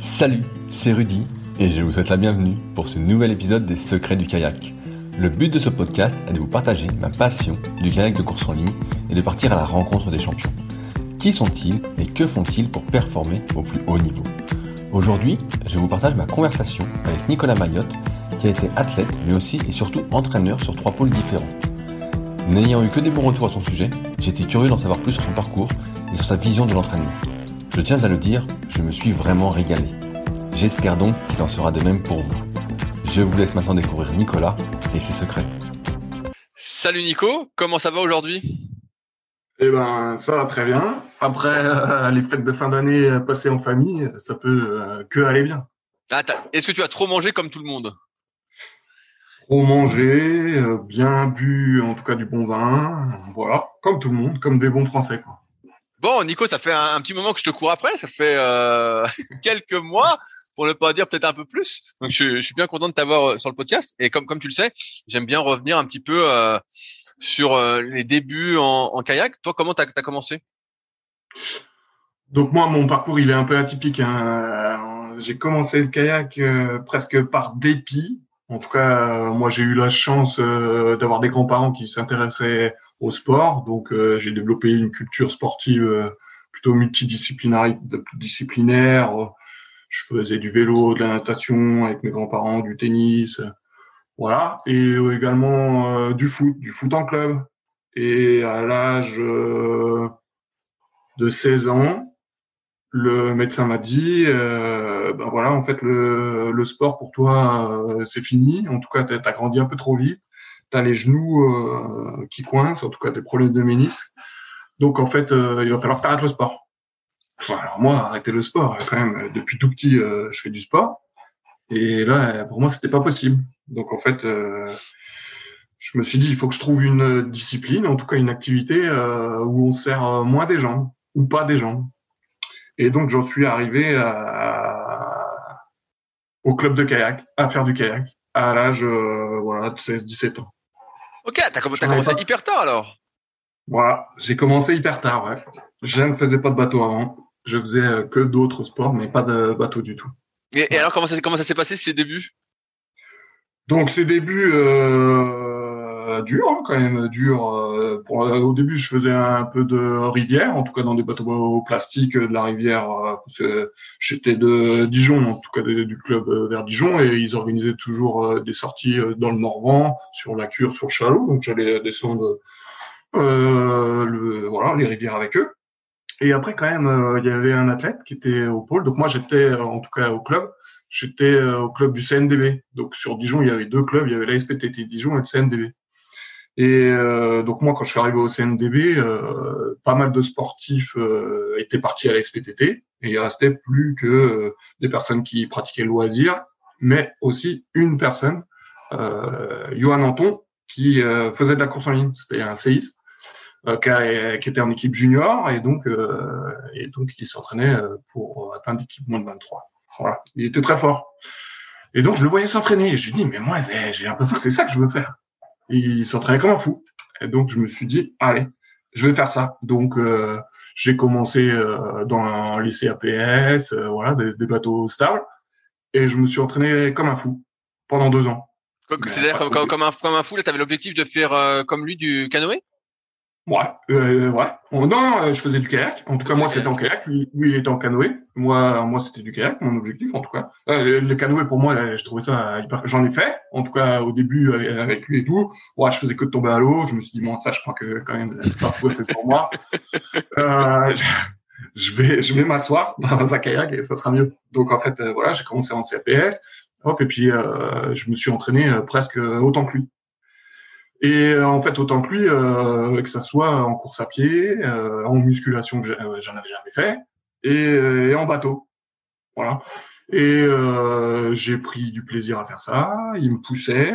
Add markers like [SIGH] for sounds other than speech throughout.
Salut, c'est Rudy et je vous souhaite la bienvenue pour ce nouvel épisode des Secrets du kayak. Le but de ce podcast est de vous partager ma passion du kayak de course en ligne et de partir à la rencontre des champions. Qui sont-ils et que font-ils pour performer au plus haut niveau? Aujourd'hui, je vous partage ma conversation avec Nicolas Mayotte, qui a été athlète mais aussi et surtout entraîneur sur trois pôles différents. N'ayant eu que des bons retours à son sujet, j'étais curieux d'en savoir plus sur son parcours et sur sa vision de l'entraînement. Je tiens à le dire, je me suis vraiment régalé. J'espère donc qu'il en sera de même pour vous. Je vous laisse maintenant découvrir Nicolas et ses secrets. Salut Nico, comment ça va aujourd'hui? Eh ben, ça va très bien. Après euh, les fêtes de fin d'année passées en famille, ça peut euh, que aller bien. ah, Est-ce que tu as trop mangé comme tout le monde? Trop mangé, euh, bien bu, en tout cas du bon vin, voilà, comme tout le monde, comme des bons Français quoi. Bon, Nico, ça fait un, petit moment que je te cours après. Ça fait euh, [LAUGHS] quelques mois, pour ne pas dire peut-être un peu plus. Donc, je, suis bien content de t'avoir euh, sur le podcast. Et comme comme tu le sais, j'aime bien revenir un petit peu euh, sur les débuts en, kayak. Toi, comment t'as as commencé? Donc moi, mon parcours, il est un peu atypique. Hein. J'ai commencé le kayak presque par dépit. En tout cas, moi, j'ai eu la chance d'avoir des grands-parents qui s'intéressaient au sport. Donc, euh, j'ai développé une culture sportive euh, plutôt multidisciplinaire. Disciplinaire. Je faisais du vélo, de la natation avec mes grands-parents, du tennis, voilà, et également euh, du foot, du foot en club. Et à l'âge de 16 ans, le médecin m'a dit, euh, ben voilà, en fait, le, le sport pour toi, c'est fini. En tout cas, tu as grandi un peu trop vite tu les genoux euh, qui coincent, en tout cas des problèmes de ménisque. Donc en fait, euh, il va falloir arrêter le sport. alors moi, arrêter le sport, quand même, depuis tout petit, euh, je fais du sport. Et là, pour moi, c'était pas possible. Donc en fait, je me suis dit, il faut que je trouve une discipline, en tout cas une activité où on sert moins des jambes ou pas des jambes. Et donc j'en suis arrivé au club de kayak, à faire du kayak à l'âge voilà, de 16-17 ans. Ok, t'as commencé hyper tard alors. Voilà, j'ai commencé hyper tard, ouais. Je ne faisais pas de bateau avant. Je faisais euh, que d'autres sports, mais pas de bateau du tout. Et, alors comment ça, comment ça s'est passé ces débuts? Donc ces débuts euh, durs, hein, quand même durs. Euh, euh, au début, je faisais un peu de rivière, en tout cas dans des bateaux plastiques de la rivière. parce j'étais de Dijon, en tout cas du club vers Dijon, et ils organisaient toujours des sorties dans le Morvan, sur la Cure, sur Chalot. Donc j'allais descendre le, voilà les rivières avec eux. Et après, quand même, il y avait un athlète qui était au pôle. Donc moi, j'étais en tout cas au club. J'étais au club du CNDB. Donc sur Dijon, il y avait deux clubs. Il y avait la SPTT Dijon et le CNDB. Et euh, donc moi, quand je suis arrivé au CNDB, euh, pas mal de sportifs euh, étaient partis à la et il restait plus que des personnes qui pratiquaient le loisir, mais aussi une personne, Johan Anton, qui faisait de la course en ligne. C'était un séiste qui, qui, était en équipe junior et donc et donc il s'entraînait pour atteindre l'équipe moins de 23. Voilà, il était très fort. Et donc je le voyais s'entraîner. Et je lui dis mais moi j'ai l'impression que c'est ça que je veux faire. Il s'entraînait comme un fou. Et donc je me suis dit, allez, je vais faire ça. Donc j'ai commencé dans un lycée APS, voilà, des, des, bateaux stables, et je me suis entraîné comme un fou pendant deux ans. C'est-à-dire comme, comme, comme, un, comme un fou, là, tu avais l'objectif de faire comme lui du canoë? Ouais, euh, ouais. non, non, euh, je faisais du kayak. En tout cas, moi, c'était en kayak. Lui, lui, il était en canoë. Moi, moi, c'était du kayak, mon objectif, en tout cas. Euh, le canoë, pour moi, je trouvais ça hyper... J'en ai fait. En tout cas, au début, avec lui et tout. Ouais, je faisais que de tomber à l'eau. Je me suis dit, bon, ça, je crois que quand même, c'est pas fait pour moi. [LAUGHS] Euh, je vais, je vais m'asseoir dans un kayak et ça sera mieux. Donc, en fait, euh, voilà, j'ai commencé en CAPS. Hop, et puis, euh, je me suis entraîné presque autant que lui. Et euh, en fait, autant que lui, euh, que ça soit en course à pied, euh, en musculation, j'en avais jamais fait, et, en bateau. Voilà. Et j'ai pris du plaisir à faire ça. Il me poussait.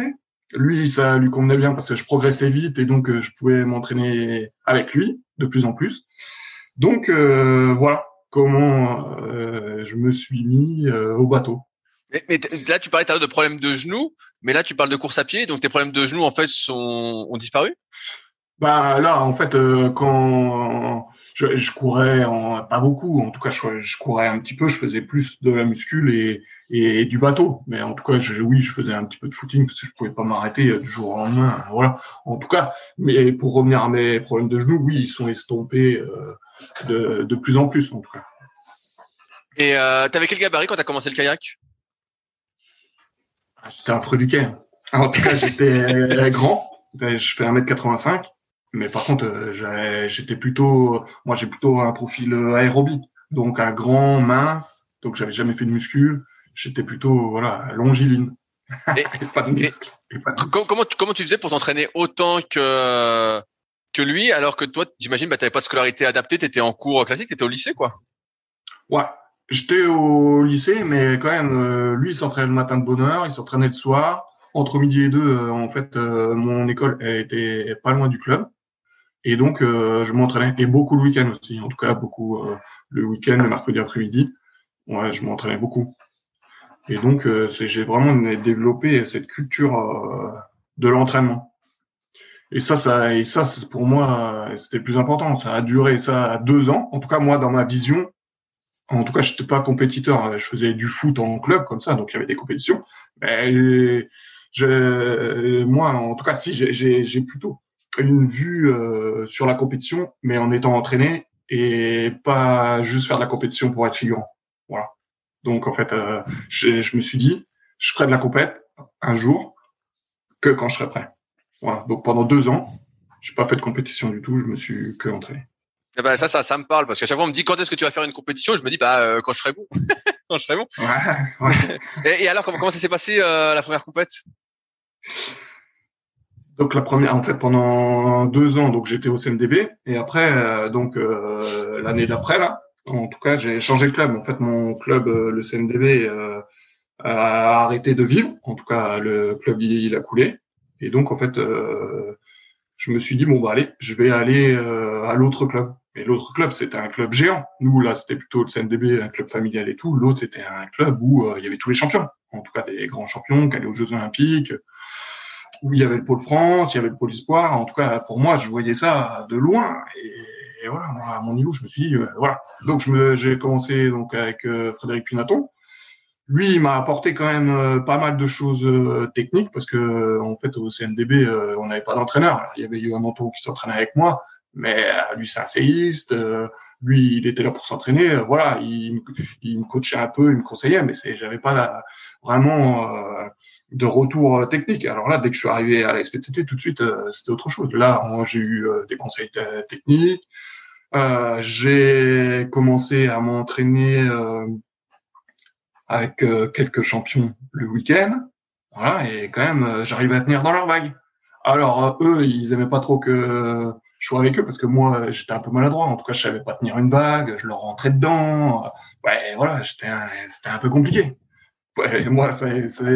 Lui, ça lui convenait bien parce que je progressais vite et donc je pouvais m'entraîner avec lui de plus en plus. Donc voilà comment je me suis mis au bateau. Mais, là, tu parlais de problèmes de genoux, mais là, tu parles de course à pied, donc tes problèmes de genoux, en fait, sont, ont disparu? Bah là, en fait, euh, quand je, je courais, en, pas beaucoup, en tout cas, je, je, courais un petit peu, je faisais plus de la muscule et, et du bateau. Mais en tout cas, je, oui, je faisais un petit peu de footing parce que je pouvais pas m'arrêter euh, du jour au lendemain. Voilà. En tout cas, mais pour revenir à mes problèmes de genoux, oui, ils sont estompés euh, de, de plus en plus, en tout cas. Et euh, t'avais quel gabarit quand t'as commencé le kayak? J'étais un produit En tout cas, j'étais [LAUGHS] grand. Ben, je fais 1m85. Mais par contre, euh, j'étais plutôt, moi, j'ai plutôt un profil euh, aérobie. Donc, un grand, mince. Donc, j'avais jamais fait de muscule. J'étais plutôt, voilà, longiligne. [LAUGHS] Et, pas de muscle. Comment, comment tu faisais pour t'entraîner autant que, que lui, alors que toi, j'imagine, bah, t'avais pas de scolarité adaptée, t'étais en cours classique, t'étais au lycée, quoi? Ouais, J'étais au lycée, mais quand même, euh, lui, il s'entraînait le matin de bonne heure, il s'entraînait le soir. Entre midi et deux, euh, en fait, euh, mon école était pas loin du club. Et donc, je m'entraînais. Et beaucoup le week-end aussi. En tout cas, beaucoup le week-end, le mercredi après-midi. Ouais, je m'entraînais beaucoup. Et donc, j'ai vraiment développé cette culture de l'entraînement. Et ça, ça, et ça, pour moi, c'était plus important. Ça a duré ça deux ans. En tout cas, moi, dans ma vision, en tout cas, je n'étais pas compétiteur. Hein. Je faisais du foot en club comme ça, donc il y avait des compétitions. Mais je, moi, en tout cas, si j'ai plutôt une vue euh, sur la compétition, mais en étant entraîné et pas juste faire de la compétition pour être figurant. Voilà. Donc en fait, euh, je, me suis dit, je ferai de la compète un jour que quand je serai prêt. Voilà. Donc pendant deux ans, j'ai pas fait de compétition du tout. Je me suis que entraîné. Eh ben, ça, ça, ça me parle parce qu'à chaque fois on me dit quand est-ce que tu vas faire une compétition, je me dis bah euh, quand je serai bon, [LAUGHS] quand je serai bon. Ouais, ouais. [LAUGHS] et, alors comment, comment ça s'est passé euh, la première compète? Donc la première, en fait, pendant deux ans, donc j'étais au CNDB et après, euh, donc l'année d'après là, en tout cas, j'ai changé de club. En fait, mon club, le CNDB, a arrêté de vivre. En tout cas, le club il, a coulé et donc en fait, je me suis dit bon bah allez, je vais aller à l'autre club. Mais l'autre club, c'était un club géant. Nous, là, c'était plutôt le CNDB, un club familial et tout. L'autre, c'était un club où euh, il y avait tous les champions. En tout cas, des grands champions qui allaient aux Jeux Olympiques, où il y avait le pôle France, il y avait le pôle Espoir. En tout cas, pour moi, je voyais ça de loin. Et, voilà, à mon niveau, je me suis dit, euh, voilà. Donc, j'ai commencé donc avec euh, Frédéric Pinaton. Lui, il m'a apporté quand même pas mal de choses techniques parce que, en fait, au CNDB, on n'avait pas d'entraîneur. Il y avait eu un qui s'entraînait avec moi mais euh, lui c'est un séiste, euh, lui il était là pour s'entraîner, euh, voilà, il, il, me coachait un peu, il me conseillait, mais c'est j'avais pas vraiment de retour technique. Alors là, dès que je suis arrivé à la SPTT, tout de suite c'était autre chose. Là, j'ai eu des conseils techniques, j'ai commencé à m'entraîner avec quelques champions le week-end, voilà, et quand même j'arrivais à tenir dans leur vague. Alors eux, ils aimaient pas trop que je suis avec eux parce que moi j'étais un peu maladroit. En tout cas je savais pas tenir une bague je leur rentrais dedans. Ouais voilà j'étais c'était un peu compliqué. Ouais, moi ça,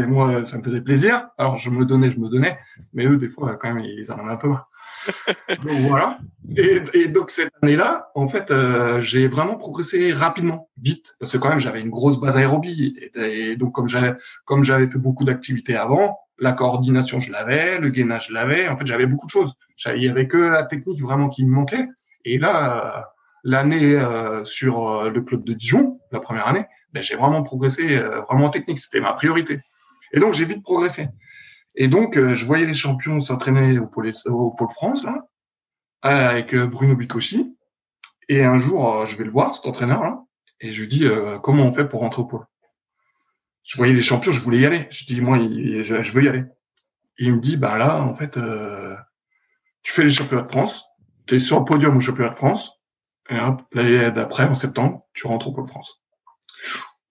moi ça me faisait plaisir. Alors je me donnais je me donnais. Mais eux des fois quand même ils en avaient un peu marre. [LAUGHS] Donc voilà. Et, et, donc cette année là en fait euh, j'ai vraiment progressé rapidement vite. Parce que quand même j'avais une grosse base aérobie. Et, et donc comme j'avais comme j'avais fait beaucoup d'activités avant La coordination, je l'avais. Le gainage, je l'avais. En fait, j'avais beaucoup de choses. Il y avait que la technique vraiment qui me manquait. Et là, l'année euh, sur euh, le club de Dijon, la première année, ben, j'ai vraiment progressé, euh, vraiment en technique. C'était ma priorité. Et donc, j'ai vite progressé. Et donc, je voyais les champions s'entraîner au pôle, au pôle France, là, avec Bruno Bicocci. Et un jour, je vais le voir, cet entraîneur-là, et je lui dis, comment on fait pour rentrer au pôle? Je voyais les champions, je voulais y aller. Je dis, moi, je, veux y aller. Il me dit, bah là, en fait, tu fais les championnats de France, tu es sur le podium au championnat de France, et l'année d'après, en septembre, tu rentres au Pôle France.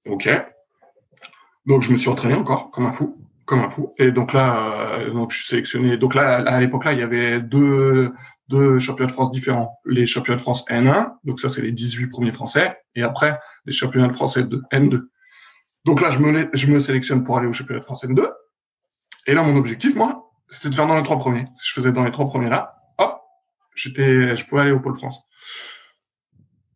Ok. Donc je me suis entraîné encore comme un fou, comme un fou. Et donc là, euh, donc je suis sélectionné. Donc là, à l'époque là, il y avait deux deux championnats de France différents. Les championnats de France N1, donc ça c'est les 18 premiers Français, et après les championnats de France N2. Donc là, je me sélectionne pour aller au championnat de France N2. Et là, mon objectif, moi, c'était de faire dans les trois premiers. Si je faisais dans les trois premiers là, hop, j'étais, je pouvais aller au Pôle France.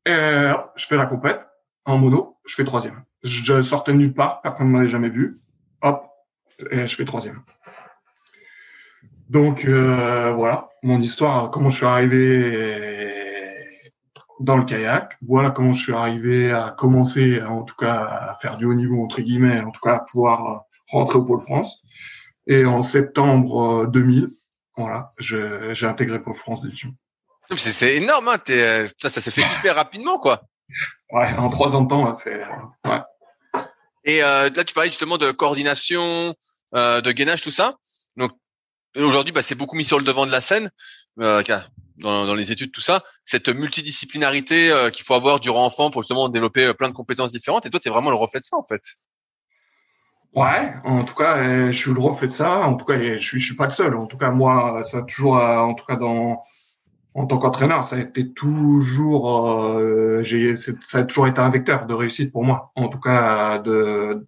Et je fais la compète en mono, je fais troisième. Je sortais nulle part, personne ne m'avait jamais vu. Hop, et je fais troisième. Donc euh, voilà, mon histoire, comment je suis arrivé dans le kayak. Voilà comment je suis arrivé à commencer, en tout cas, à faire du haut niveau entre guillemets, en tout cas à pouvoir rentrer au Pôle France. Et en septembre 2000, voilà, j'ai intégré Pôle France d'édition. C'est énorme, hein, euh, ça, ça s'est fait hyper rapidement, quoi. Ouais, en trois ans de temps, c'est. Ouais. Et euh, là, tu parlais justement de coordination, euh, de gainage, tout ça. Donc aujourd'hui, bah, c'est beaucoup mis sur le devant de la scène, euh, dans, dans, les études, tout ça. Cette multidisciplinarité euh, qu'il faut avoir durant enfant pour justement développer euh, plein de compétences différentes. Et toi, tu es vraiment le reflet de ça, en fait. Ouais, en tout cas, je suis le reflet de ça. En tout cas, je suis, suis pas le seul. En tout cas, moi, ça a toujours, en tout cas, dans en tant qu'entraîneur, ça a été toujours, euh, j'ai, ça a toujours été un vecteur de réussite pour moi. En tout cas, de,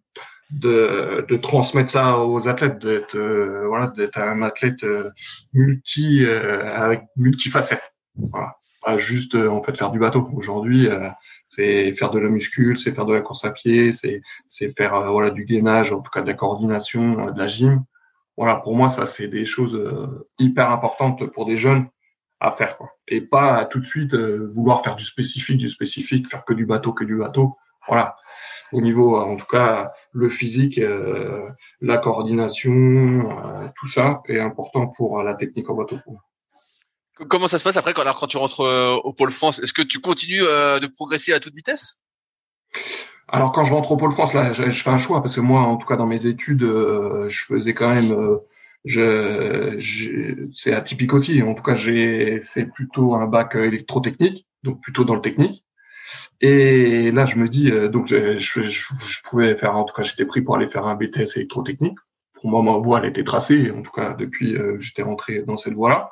de transmettre ça aux athlètes, d'être euh, voilà, d'être un athlète euh, multi euh, avec multifacette. Voilà, pas juste en fait faire du bateau. Aujourd'hui, c'est faire de la muscule, c'est faire de la course à pied, c'est c'est faire voilà du gainage, en tout cas de la coordination, de la gym. Voilà, pour moi, ça c'est des choses hyper importantes pour des jeunes à faire quoi. Et pas tout de suite euh, vouloir faire du spécifique, du spécifique, faire que du bateau, que du bateau. Voilà. Au niveau, en tout cas, le physique, euh, la coordination, euh, tout ça est important pour la technique en bateau. Comment ça se passe après quand, alors, quand tu rentres au pôle France? Est-ce que tu continues de progresser à toute vitesse? Alors quand je rentre au pôle France, là, je, je, fais un choix parce que moi, en tout cas dans mes études, je faisais quand même je, c'est atypique aussi. En tout cas, j'ai fait plutôt un bac électrotechnique, donc plutôt dans le technique. Et là, je me dis, euh, donc je, je, je, pouvais faire, en tout cas, j'étais pris pour aller faire un BTS électrotechnique. Pour moi, ma voie, elle était tracée, en tout cas, depuis euh, j'étais rentré dans cette voie-là.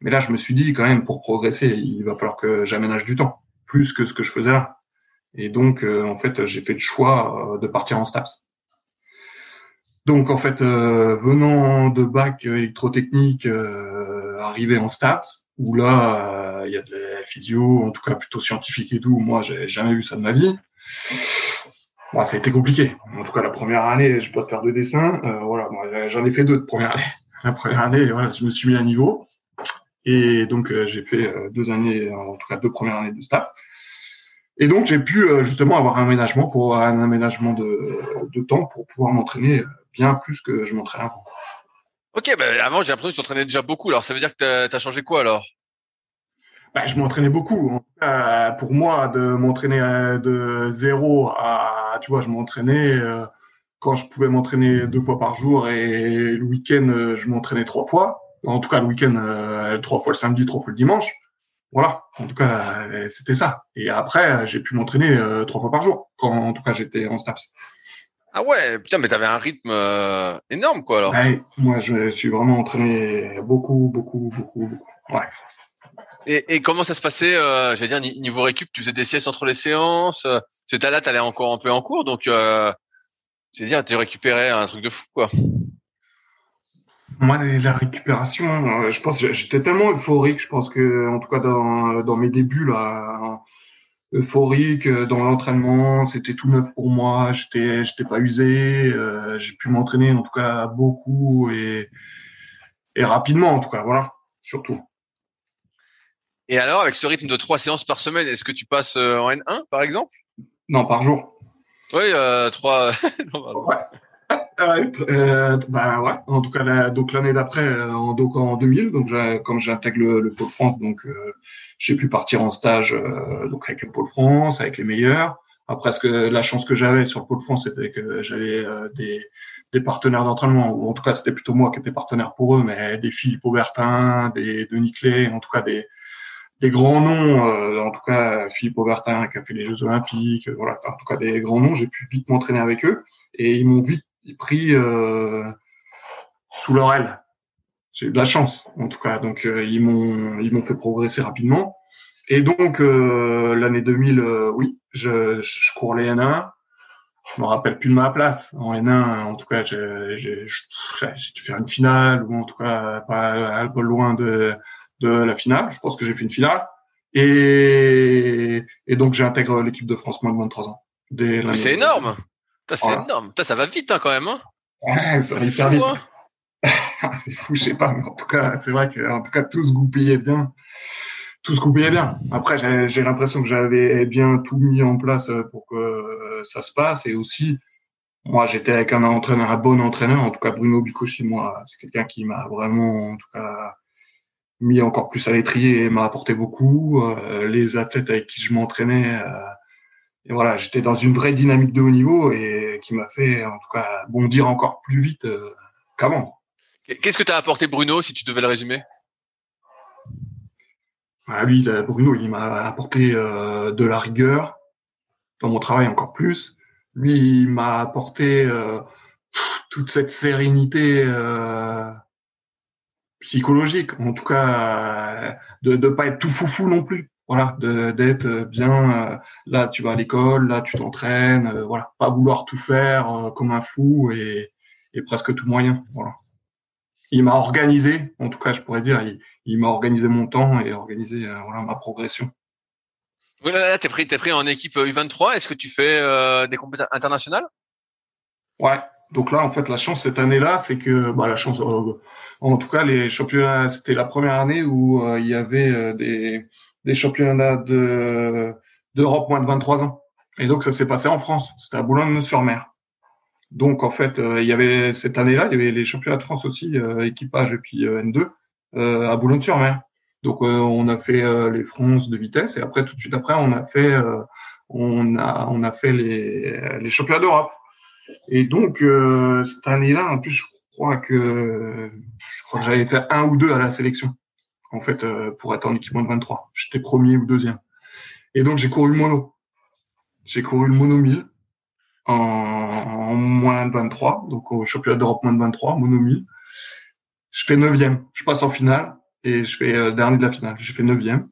Mais là, je me suis dit, quand même, pour progresser, il va falloir que j'aménage du temps, plus que ce que je faisais là. Et donc, euh, en fait, j'ai fait le choix de partir en STAPS. Donc en fait, euh, venant de bac électrotechnique, euh, arrivé en stats, où là, euh, il y a de la physio, en tout cas plutôt scientifique et tout. Moi, j'ai jamais vu ça de ma vie. Bon, ça a été compliqué. En tout cas, la première année, je peux te faire deux dessins. Euh, voilà, j'en ai fait deux de première année. [LAUGHS] La première année, voilà, je me suis mis à niveau. Et donc, j'ai fait deux années, en tout cas deux premières années de stats. Et donc, j'ai pu justement avoir un aménagement pour un aménagement de, de temps pour pouvoir m'entraîner bien plus que je m'entraînais avant. Ok, bah avant j'ai l'impression que tu t'entraînais déjà beaucoup. Alors ça veut dire que tu as changé quoi alors? Bah, je m'entraînais beaucoup. pour moi, de m'entraîner euh, de zéro à, tu vois, je m'entraînais euh, quand je pouvais m'entraîner deux fois par jour et le week-end, euh, je m'entraînais trois fois. En tout cas, le week-end, trois fois le samedi, trois fois le dimanche. Voilà. En tout cas, c'était ça. Et après, j'ai pu m'entraîner trois fois par jour quand, en tout cas, j'étais en STAPS. Ah ouais, putain, mais t'avais un rythme euh, énorme, quoi, alors. Ouais, moi, je suis vraiment entraîné beaucoup, beaucoup, beaucoup, beaucoup. Ouais. Et, et comment ça se passait, euh, j'allais dire, niveau récup, tu faisais des siestes entre les séances euh, que là, t'allais encore un peu en cours, donc, euh, à dire, tu récupérais un truc de fou, quoi. Moi, la récupération, euh, je pense, j'étais tellement euphorique, je pense que, en tout cas, dans, dans mes débuts, là, euphorique dans l'entraînement. C'était tout neuf pour moi. J'étais, j'étais pas usé. j'ai pu m'entraîner en tout cas beaucoup et et rapidement en tout cas. Voilà, surtout. Et alors, avec ce rythme de trois séances par semaine, est-ce que tu passes en N1 par exemple? Non, par jour. Oui, euh, trois. [LAUGHS] ouais. [LAUGHS] Euh, bah ouais. En tout cas, donc l'année d'après, euh, en, donc en 2000, donc comme j'intègre le, le, pôle France, donc euh, j'ai pu partir en stage euh, donc avec le pôle France, avec les meilleurs. Après, ce que la chance que j'avais sur le pôle France, c'était que j'avais des, des partenaires d'entraînement, ou en tout cas c'était plutôt moi qui étais partenaire pour eux, mais des Philippe Aubertin, des Denis Clé, en tout cas des des grands noms, euh, en tout cas Philippe Aubertin qui a fait les Jeux Olympiques, euh, voilà, en tout cas des grands noms, j'ai pu vite m'entraîner avec eux et ils m'ont vite pris euh, sous leur aile. J'ai eu de la chance, en tout cas, donc ils m'ont ils m'ont fait progresser rapidement. Et donc l'année 2000, oui, je, je cours les N1. Je me rappelle plus de ma place en N1. En tout cas, j'ai dû faire une finale ou en tout cas pas peu loin de de la finale. Je pense que j'ai fait une finale. Et, et donc, j'intègre l'équipe de France moins de 23 ans. C'est énorme. C'est énorme. ça va vite hein, quand même. Hein ouais, ça va hyper vite. Hein. [LAUGHS] c'est fou, je sais pas, mais en tout cas, c'est vrai que en tout cas tout se goupillait bien. Tout se goupillait bien. Après, j'ai l'impression que j'avais bien tout mis en place pour que ça se passe. Et aussi, moi, j'étais avec un entraîneur, un bon entraîneur. En tout cas, Bruno Bicochi, moi, c'est quelqu'un qui m'a vraiment, en tout cas, mis encore plus à l'étrier et m'a apporté beaucoup. Euh, les athlètes avec qui je m'entraînais, euh, et voilà, j'étais dans une vraie dynamique de haut niveau et qui m'a fait en tout cas bondir encore plus vite euh, qu'avant. Qu'est-ce que t'as apporté Bruno si tu devais le résumer? Ah, Lui, Bruno, il m'a apporté de la rigueur dans mon travail encore plus. Lui, il m'a apporté toute cette sérénité psychologique, en tout cas de ne pas être tout foufou non plus. Voilà, d'être bien euh, là, tu vas à l'école, là tu t'entraînes, euh, voilà, pas vouloir tout faire euh, comme un fou et, et, presque tout moyen. Voilà. Il m'a organisé, en tout cas, je pourrais dire, il, m'a organisé mon temps et organisé voilà ma progression. Voilà, là, t'es pris, t'es pris en équipe U23. Est-ce que tu fais des compétitions internationales? Ouais, donc là, en fait, la chance cette année-là, c'est que bah, la chance, euh, en tout cas, les championnats, c'était la première année où euh, il y avait euh, des, des championnats de d'Europe moins de 23 ans. Et donc ça s'est passé en France. C'était à Boulogne-sur-Mer. Donc en fait, il y avait cette année-là, il y avait les championnats de France aussi, équipage et puis N2 à Boulogne-sur-Mer. Donc on a fait les France de vitesse et après tout de suite après on a fait on a on a fait les les championnats d'Europe. Et donc euh, cette année-là, en plus, je crois que je crois que j'avais fait un ou deux à la sélection, en fait, euh, pour être en équipement de 23. J'étais premier ou deuxième. Et donc j'ai couru le mono. J'ai couru le mono 1000 en, en moins de 23, donc au championnat d'Europe moins de 23, mono 1000. Je fais neuvième. Je passe en finale et je fais euh, dernier de la finale. J'ai fait neuvième.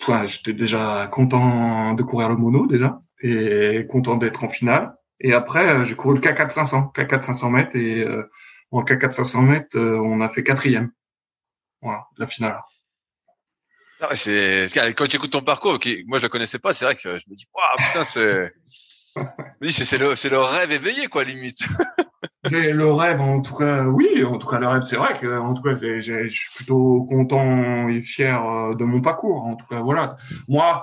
Enfin, j'étais déjà content de courir le mono déjà et content d'être en finale. Et après, euh, j'ai couru le K4 500, K4 500 mètres et euh, en K4 500 mètres, euh, on a fait quatrième. Voilà, la finale. C'est quand j'écoute ton parcours, moi je le connaissais pas, c'est vrai que je me dis, waouh, putain, [LAUGHS] c'est, c'est le, c'est le rêve éveillé quoi, limite. le rêve, en tout cas, oui, en tout cas le rêve, c'est vrai que, en tout cas, je suis plutôt content et fier de mon parcours. En tout cas, voilà. Moi,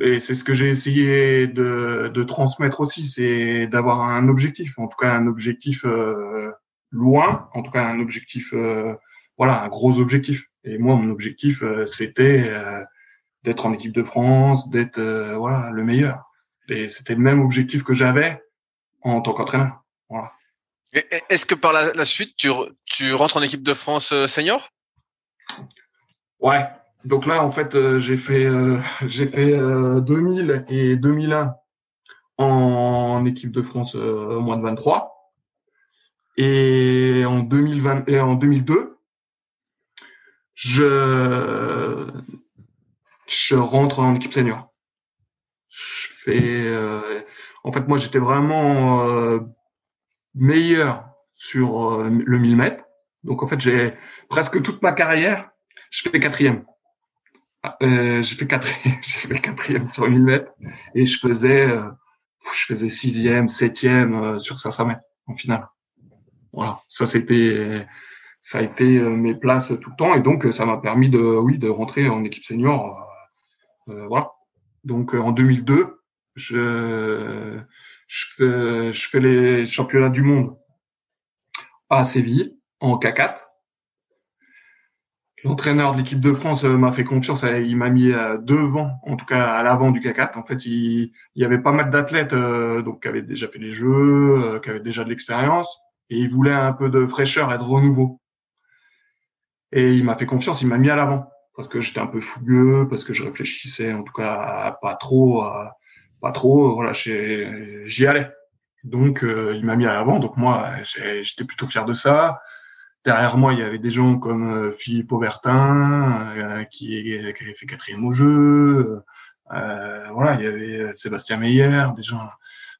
et c'est ce que j'ai essayé de, de, transmettre aussi, c'est d'avoir un objectif, en tout cas un objectif euh, loin, en tout cas un objectif, euh, voilà, un gros objectif. Et moi, mon objectif, euh, c'était d'être en équipe de France, d'être voilà le meilleur. Et c'était le même objectif que j'avais en tant qu'entraîneur. Voilà. Est-ce que par la, la suite, tu, tu rentres en équipe de France senior? Ouais, donc là, en fait, euh, j'ai fait, euh, [LAUGHS] j'ai fait 2000 euh, et 2001 en équipe de France moins de 23. Et en 2020 et en 2002, je je rentre en équipe senior. Je fais, en fait, moi, j'étais vraiment meilleur sur le 1000 mètres. Donc, en fait, j'ai presque toute ma carrière, je fais quatrième euh, j'ai fait quatrième, [LAUGHS] j'ai fait quatrième sur 1000 mètres et je faisais, euh, je faisais sixième, septième euh, sur 500 mètres en finale. Voilà, ça c'était, ça a été euh, mes places tout le temps et donc ça m'a permis de, oui, de rentrer en équipe senior. voilà. Donc en 2002, je, je fais, je fais les championnats du monde à Séville en K4 L'entraîneur de l'équipe de France euh, m'a fait confiance, euh, il m'a mis euh, devant, en tout cas à l'avant du K4. En fait, il, y avait pas mal d'athlètes donc qui avaient déjà fait les jeux, qui avaient déjà de l'expérience, et il voulait un peu de fraîcheur et de renouveau. Et il m'a fait confiance, il m'a mis à l'avant parce que j'étais un peu fougueux, parce que je réfléchissais en tout cas pas trop, pas trop. Voilà, j'y allais. Donc il m'a mis à l'avant, donc moi j'étais plutôt fier de ça. Derrière moi, il y avait des gens comme euh, Philippe Aubertin, euh, qui, qui, avait fait quatrième au jeu. Euh, voilà, il y avait Sébastien Meyer, des gens,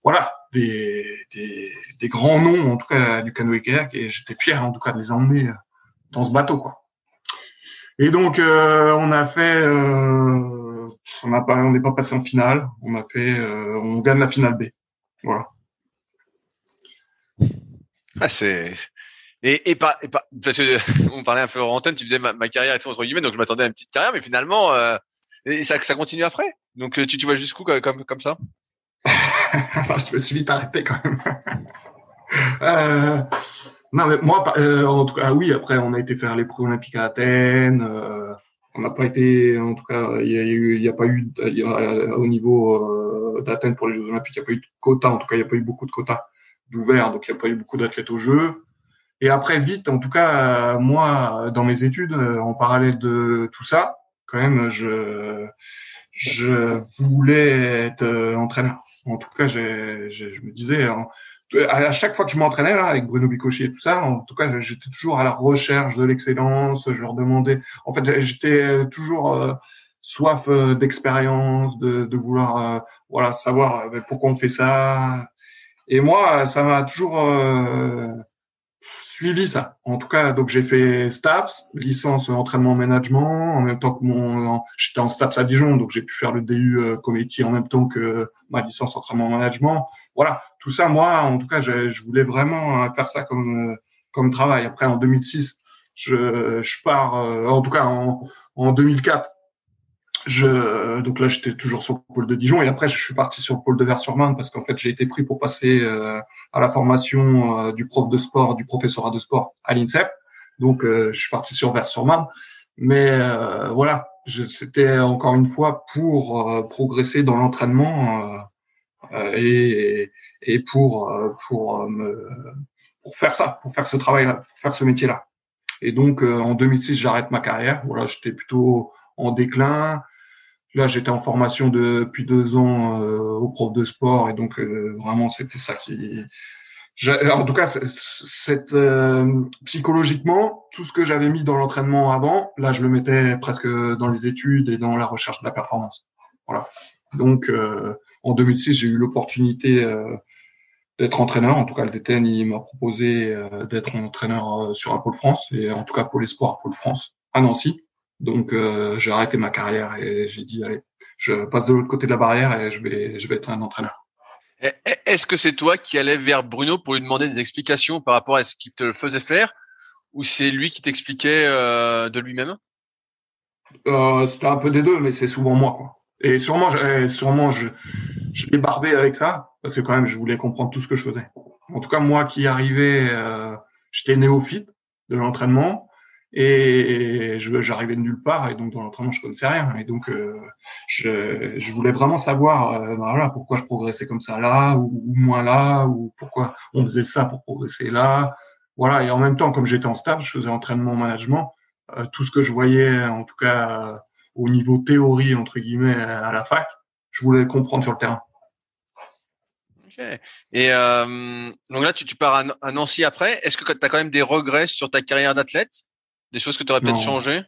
voilà, des, des, des grands noms en tout cas du canoë kayak, et j'étais fier en tout cas de les emmener dans ce bateau, quoi. Et donc, on a fait, on n'a pas, on n'est pas passé en finale. On a fait, on gagne la finale B. Voilà. Ah, c'est et, et, pas, et pas, parce que [LAUGHS] on parlait un peu en antenne, tu disais ma, carrière et tout entre guillemets, donc je m'attendais à une petite carrière, mais finalement, euh, et ça, ça continue après. Donc tu, tu vois jusqu'où comme, comme, ça? [LAUGHS] Je me suis vite arrêté quand même. [LAUGHS] euh, non, mais moi, euh, en tout cas, oui. Après, on a été faire les Pro Olympiques à Athènes. Euh, on n'a pas été, en tout cas, il y a, a pas eu, a, au niveau euh, d'Athènes pour les Jeux Olympiques, il n'y a pas eu de quotas. En tout cas, il n'y a pas eu beaucoup de quotas d'ouverts, donc il n'y a pas eu beaucoup d'athlètes aux Jeux. Et après, vite, en tout cas, moi, dans mes études, euh, en parallèle de tout ça, quand même, je, je voulais être euh, entraîneur. En tout cas, je, je me disais, à chaque fois que je m'entraînais là avec Bruno Bicochet et tout ça, en tout cas, j'étais toujours à la recherche de l'excellence. Je leur demandais, en fait, j'étais toujours euh, soif d'expérience, de, de vouloir, voilà, savoir pourquoi on fait ça. Et moi, ça m'a toujours suivi ça. En tout cas, donc j'ai fait STAPS, licence entraînement management, en même temps que mon, j'étais en STAPS à Dijon, donc j'ai pu faire le DU euh, en même temps que ma licence entraînement management. Voilà, tout ça, moi, en tout cas, je, je voulais vraiment euh, faire ça comme euh, comme travail. Après, en 2006, je, je pars, euh, en tout cas en, en 2004, je, donc là, j'étais toujours sur le pôle de Dijon et après, je suis parti sur le pôle de Vers-sur-Marne parce qu'en fait, j'ai été pris pour passer euh, à la formation euh, du prof de sport, du professorat de sport à l'INSEP. Donc, euh, je suis parti sur Vers-sur-Marne. Mais voilà, c'était encore une fois pour progresser dans l'entraînement et, et pour pour me, pour faire ça, pour faire ce travail-là, pour faire ce métier-là. Et donc, en 2006, j'arrête ma carrière. Voilà, j'étais plutôt en déclin. Là, j'étais en formation depuis deux ans euh, au prof de sport et donc euh, vraiment c'était ça qui. En tout cas, cette, euh, psychologiquement, tout ce que j'avais mis dans l'entraînement avant, là, je le mettais presque dans les études et dans la recherche de la performance. Voilà. Donc, en 2006, j'ai eu l'opportunité d'être entraîneur. En tout cas, le DTN, il m'a proposé d'être entraîneur sur un pôle France et en tout cas pour les sports pôle France à Nancy. Donc euh, j'ai arrêté ma carrière et j'ai dit allez, je passe de l'autre côté de la barrière et je vais je vais être un entraîneur. Est-ce que c'est toi qui allais vers Bruno pour lui demander des explications par rapport à ce qu'il te faisait faire ou c'est lui qui t'expliquait euh, de lui-même? Euh, C'était un peu des deux, mais c'est souvent moi quoi. Et sûrement, sûrement, je, je l'ai barbé avec ça parce que quand même, je voulais comprendre tout ce que je faisais. En tout cas, moi qui arrivais, euh, j'étais néophyte de l'entraînement et j'arrivais de nulle part et donc dans l'entraînement je connaissais rien. Et donc euh, je, je, voulais vraiment savoir euh, ben voilà pourquoi je progressais comme ça là ou, moins là ou pourquoi on faisait ça pour progresser là. Voilà et en même temps comme j'étais en stage je faisais entraînement management euh, tout ce que je voyais en tout cas au niveau théorie entre guillemets à la fac je voulais comprendre sur le terrain. Et donc là tu, tu pars à Nancy après. Est-ce que tu as quand même des regrets sur ta carrière d'athlète? Des choses que tu aurais peut-être changé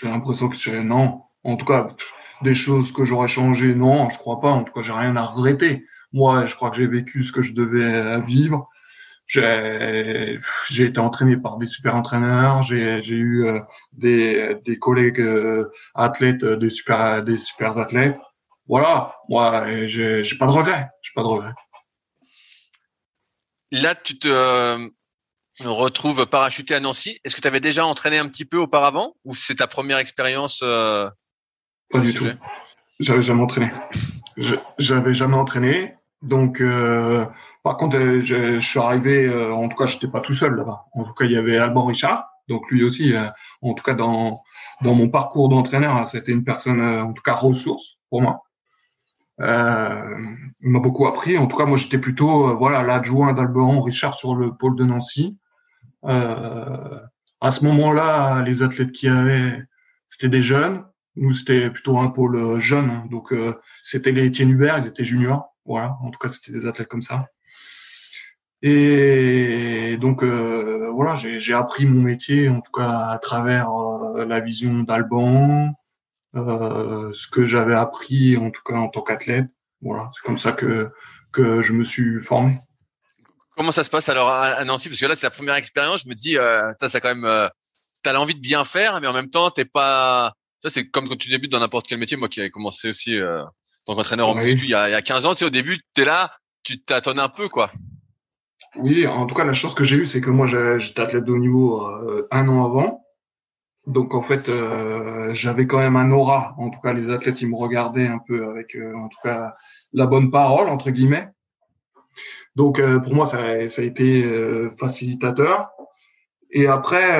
J'ai l'impression que c'est non. En tout cas, des choses que j'aurais changé, non, je crois pas. En tout cas, j'ai rien à regretter. Moi, je crois que j'ai vécu ce que je devais vivre. j'ai j'ai été entraîné par des super entraîneurs, j'ai j'ai eu euh, des des collègues euh, athlètes, des super des super athlètes. Voilà, moi j'ai j'ai pas de regrets, j'ai pas de regrets. Là, tu te euh, retrouves parachuté à Nancy. Est-ce que tu avais déjà entraîné un petit peu auparavant ou c'est ta première expérience Pas du tout. J'avais jamais entraîné. J'avais jamais entraîné. Donc, euh, par contre, euh, je, je, suis arrivé, euh, en tout cas, j'étais pas tout seul là-bas. En tout cas, il y avait Alban Richard, donc lui aussi, en tout cas dans dans mon parcours d'entraîneur, hein, c'était une personne, en tout cas, ressource pour moi. il m'a beaucoup appris. En tout cas, moi, j'étais plutôt, voilà, l'adjoint d'Alban Richard sur le pôle de Nancy. À ce moment-là, les athlètes qui avaient, c'était des jeunes. Nous, c'était plutôt un pôle jeune, hein. donc c'était les Etienne Hubert, ils étaient juniors. Voilà, en tout cas, c'était des athlètes comme ça. Et donc euh, voilà, j'ai appris mon métier en tout cas à travers euh, la vision d'Alban, euh, ce que j'avais appris en tout cas en tant qu'athlète. Voilà, c'est comme ça que que je me suis formé. Comment ça se passe alors à Nancy? Parce que là, c'est la première expérience. Je me dis, euh, ça quand même, euh, t'as l'envie de bien faire, mais en même temps, t'es pas. Ça, c'est comme quand tu débutes dans n'importe quel métier. Moi, qui avais commencé aussi euh, donc entraîneur en muscu il y, a, il y a 15 ans, tu sais, au début, tu es là, tu t'attendais un peu, quoi. Oui, en tout cas, la chance que j'ai eue, c'est que moi, j'étais athlète de haut niveau euh, un an avant. Donc, en fait, euh, j'avais quand même un aura. En tout cas, les athlètes, ils me regardaient un peu avec, euh, en tout cas, la bonne parole, entre guillemets. Donc, pour moi, ça, a été facilitateur. Et après,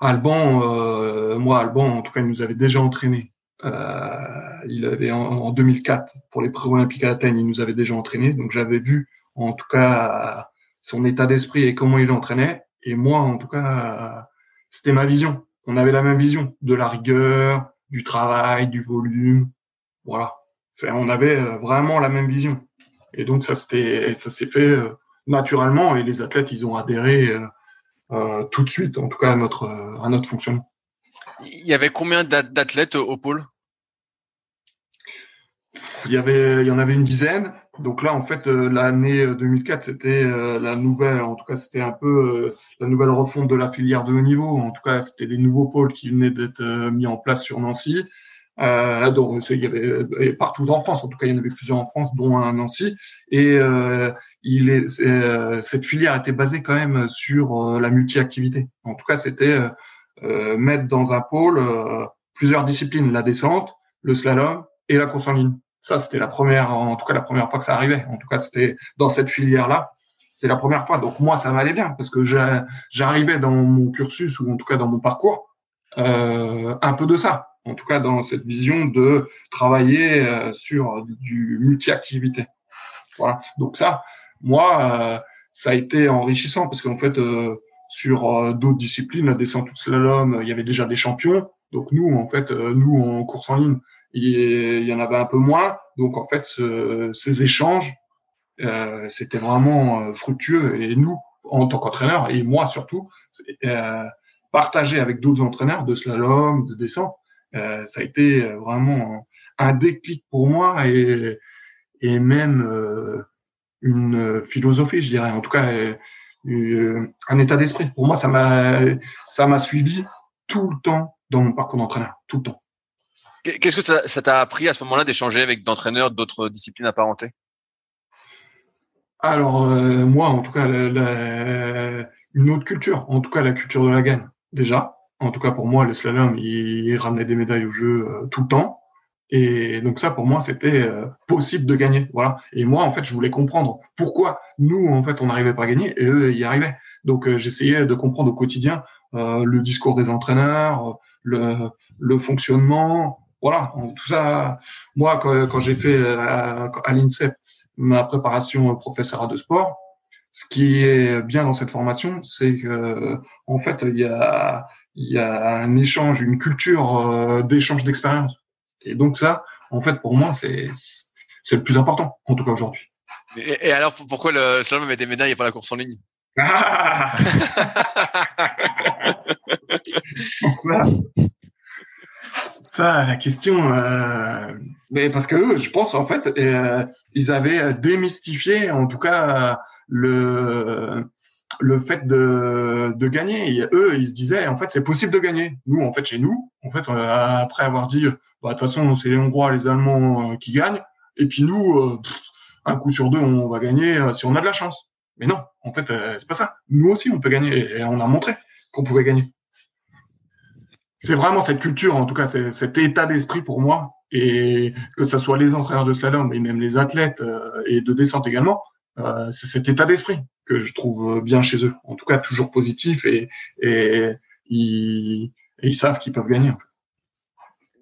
Alban, moi, Alban, en tout cas, il nous avait déjà entraîné. Euh, il avait en, 2004 pour les pré-olympiques à Athènes, il nous avait déjà entraîné, donc j'avais vu en tout cas son état d'esprit et comment il entraînait. Et moi, en tout cas, c'était ma vision. On avait la même vision de la rigueur, du travail, du volume. Voilà. On avait euh, vraiment la même vision. Et donc ça c'était, ça s'est fait euh, naturellement et les athlètes ils ont adhéré euh, tout de suite, en tout cas à notre à notre fonctionnement. Il y avait combien d'athlètes au pôle? Il y avait, il y en avait une dizaine. Donc là, en fait, l'année 2004, euh, c'était la nouvelle, en tout cas, c'était un peu la nouvelle refonte de la filière de haut niveau. En tout cas, c'était des nouveaux pôles qui venaient d'être mis en place sur Nancy. Euh, donc, il y avait partout en France. En tout cas, il y en avait plusieurs en France, dont un à Nancy. Et il est, cette filière était basée quand même sur la multi-activité. En tout cas, c'était mettre dans un pôle plusieurs disciplines la descente, le slalom et la course en ligne. Ça, c'était la première, en tout cas la première fois que ça arrivait. En tout cas, c'était dans cette filière-là. C'était la première fois. Donc moi, ça m'allait bien parce que j'arrivais dans mon cursus ou en tout cas dans mon parcours euh, un peu de ça. En tout cas, dans cette vision de travailler euh, sur du multi-activité. Voilà. Donc ça, moi, euh, ça a été enrichissant parce qu'en fait, euh, sur d'autres disciplines, la descente tout slalom, il y avait déjà des champions. Donc nous, en fait, nous en course en ligne, il y en avait un peu moins. Donc en fait, ces échanges, euh, c'était vraiment euh, fructueux. Et nous, en tant qu'entraîneurs, et moi surtout, euh, partager avec d'autres entraîneurs de slalom, de descente, euh, ça a été vraiment un déclic pour moi et, et même euh, une philosophie, je dirais. En tout cas, un état d'esprit. Pour moi, ça m'a ça m'a suivi tout le temps dans mon parcours d'entraîneur, tout le temps. Qu'est-ce que ça t'a appris à ce moment-là d'échanger avec d'entraîneurs d'autres disciplines apparentées? Alors euh, moi, en tout cas, une autre culture, en tout cas la culture de la gagne. Déjà, en tout cas pour moi, le slalom, il, ramenait des médailles au jeu euh, tout le temps. Et donc ça, pour moi, c'était euh, possible de gagner. Voilà. Et moi, en fait, je voulais comprendre pourquoi nous, en fait, on n'arrivait pas à gagner et eux, y arrivaient. Donc j'essayais de comprendre au quotidien le discours des entraîneurs, le, le fonctionnement, voilà, tout ça. Moi, quand, j'ai fait euh, à, l'INSEP ma préparation professeur de sport, ce qui est bien dans cette formation, c'est que en fait, il y a, il y a un échange, une culture euh, d'échange d'expérience. Et donc ça, en fait, pour moi, c'est c'est le plus important, en tout cas aujourd'hui. Et, alors, pourquoi le slalom met des médailles et pas la course en ligne? [LAUGHS] Ça, la question, euh, mais parce que eux, je pense en fait, euh, ils avaient démystifié, en tout cas, le le fait de, gagner. Eux, ils se disaient, en fait, c'est possible de gagner. Nous, en fait, chez nous, en fait, après avoir dit, bah, de toute façon, c'est les Hongrois, les Allemands qui gagnent, et puis nous, un coup sur deux, on va gagner si on a de la chance. Mais non, en fait, c'est pas ça. Nous aussi, on peut gagner, et on a montré qu'on pouvait gagner c'est vraiment cette culture, en tout cas, cet état d'esprit pour moi, et que ce soit les entraîneurs de slalom et même les athlètes euh, et de descente également, euh, c'est cet état d'esprit que je trouve bien chez eux. En tout cas, toujours positif et, et, ils, ils savent qu'ils peuvent gagner.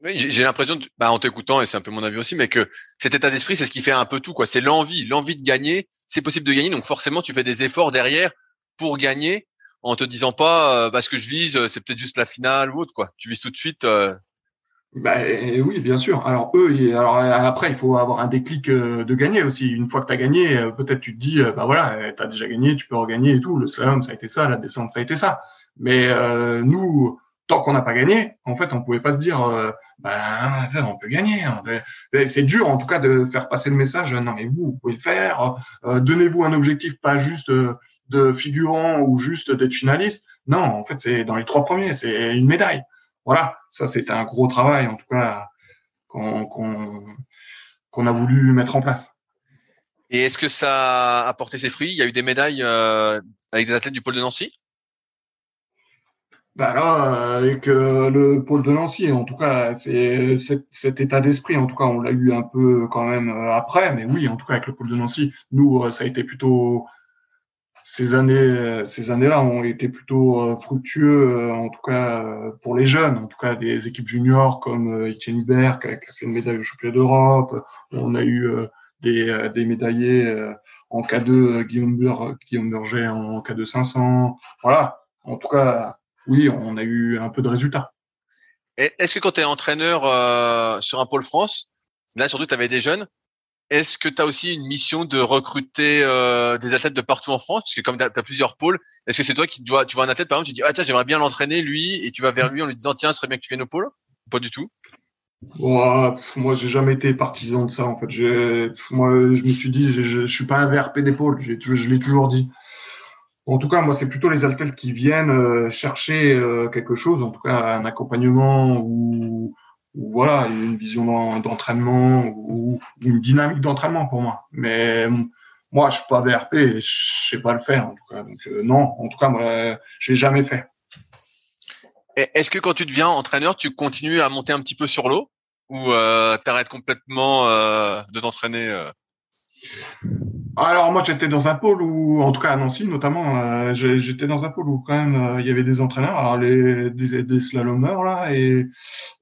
Oui, j'ai l'impression, bah, en t'écoutant, et c'est un peu mon avis aussi, mais que cet état d'esprit, c'est ce qui fait un peu tout, quoi. C'est l'envie, l'envie de gagner. C'est possible de gagner, donc forcément, tu fais des efforts derrière pour gagner en te disant pas euh, bah, ce que je vise euh, c'est peut-être juste la finale ou autre quoi. Tu vises tout de suite. Euh... Bah, oui, bien sûr. Alors eux, alors après, il faut avoir un déclic euh, de gagner aussi. Une fois que tu as gagné, peut-être tu te dis, bah voilà, tu as déjà gagné, tu peux regagner et tout. Le slalom, ça a été ça, la descente, ça a été ça. Mais nous, tant qu'on n'a pas gagné, en fait, on pouvait pas se dire, bah on peut gagner. C'est dur, en tout cas, de faire passer le message. Non, mais vous, vous pouvez le faire. Donnez-vous un objectif, pas juste de figurant ou juste d'être finaliste. Non, en fait, c'est dans les trois premiers, c'est une médaille. Voilà, ça c'était un gros travail, en tout cas, qu'on a voulu mettre en place. Et est-ce que ça a porté ses fruits? Il y a eu des médailles euh, avec des athlètes du pôle de Nancy? Bah là, avec euh, le pôle de Nancy, en tout cas, c'est cet, état d'esprit, en tout cas, on l'a eu un peu quand même euh, après, mais oui, en tout cas, avec le pôle de Nancy, nous, ça a été plutôt ces années, ces années-là ont été plutôt euh, fructueux, euh, en tout cas euh, pour les jeunes, en tout cas des équipes juniors comme Etienne Hubert qui a, fait une médaille au championnat d'Europe. On a eu des, des médaillés en K2, Guillaume, Bur Guillaume Burger en K2 500. Voilà. En tout cas, oui, on a eu un peu de résultats. Est-ce que quand tu es entraîneur sur un pôle France, là surtout tu avais des jeunes, est-ce que tu as aussi une mission de recruter euh, des athlètes de partout en France? Parce que comme tu as, plusieurs pôles, est-ce que c'est toi qui dois, tu vois un athlète par exemple, tu dis ah tiens j'aimerais bien l'entraîner lui, et tu vas vers lui en lui disant tiens ce serait bien que tu viennes au pôle? Pas du tout? Ouais, moi j'ai jamais été partisan de ça en fait. Moi je me suis dit je, je, suis pas un VRP d'épaule, je l'ai toujours dit. En tout cas, moi, c'est plutôt les athlètes qui viennent euh, chercher euh, quelque chose, en tout cas un accompagnement ou, voilà, une vision d'entraînement ou une dynamique d'entraînement pour moi. Mais moi, je suis pas VRP et je sais pas le faire en tout cas. Donc euh, non, en tout cas, moi, j'ai jamais fait. Est-ce que quand tu deviens entraîneur, tu continues à monter un petit peu sur l'eau ou euh, tu arrêtes complètement euh, de t'entraîner euh? Alors moi j'étais dans un pôle où, en tout cas à Nancy notamment, euh, j'étais dans un pôle où quand même euh, il y avait des entraîneurs, alors les des, des slalomers là et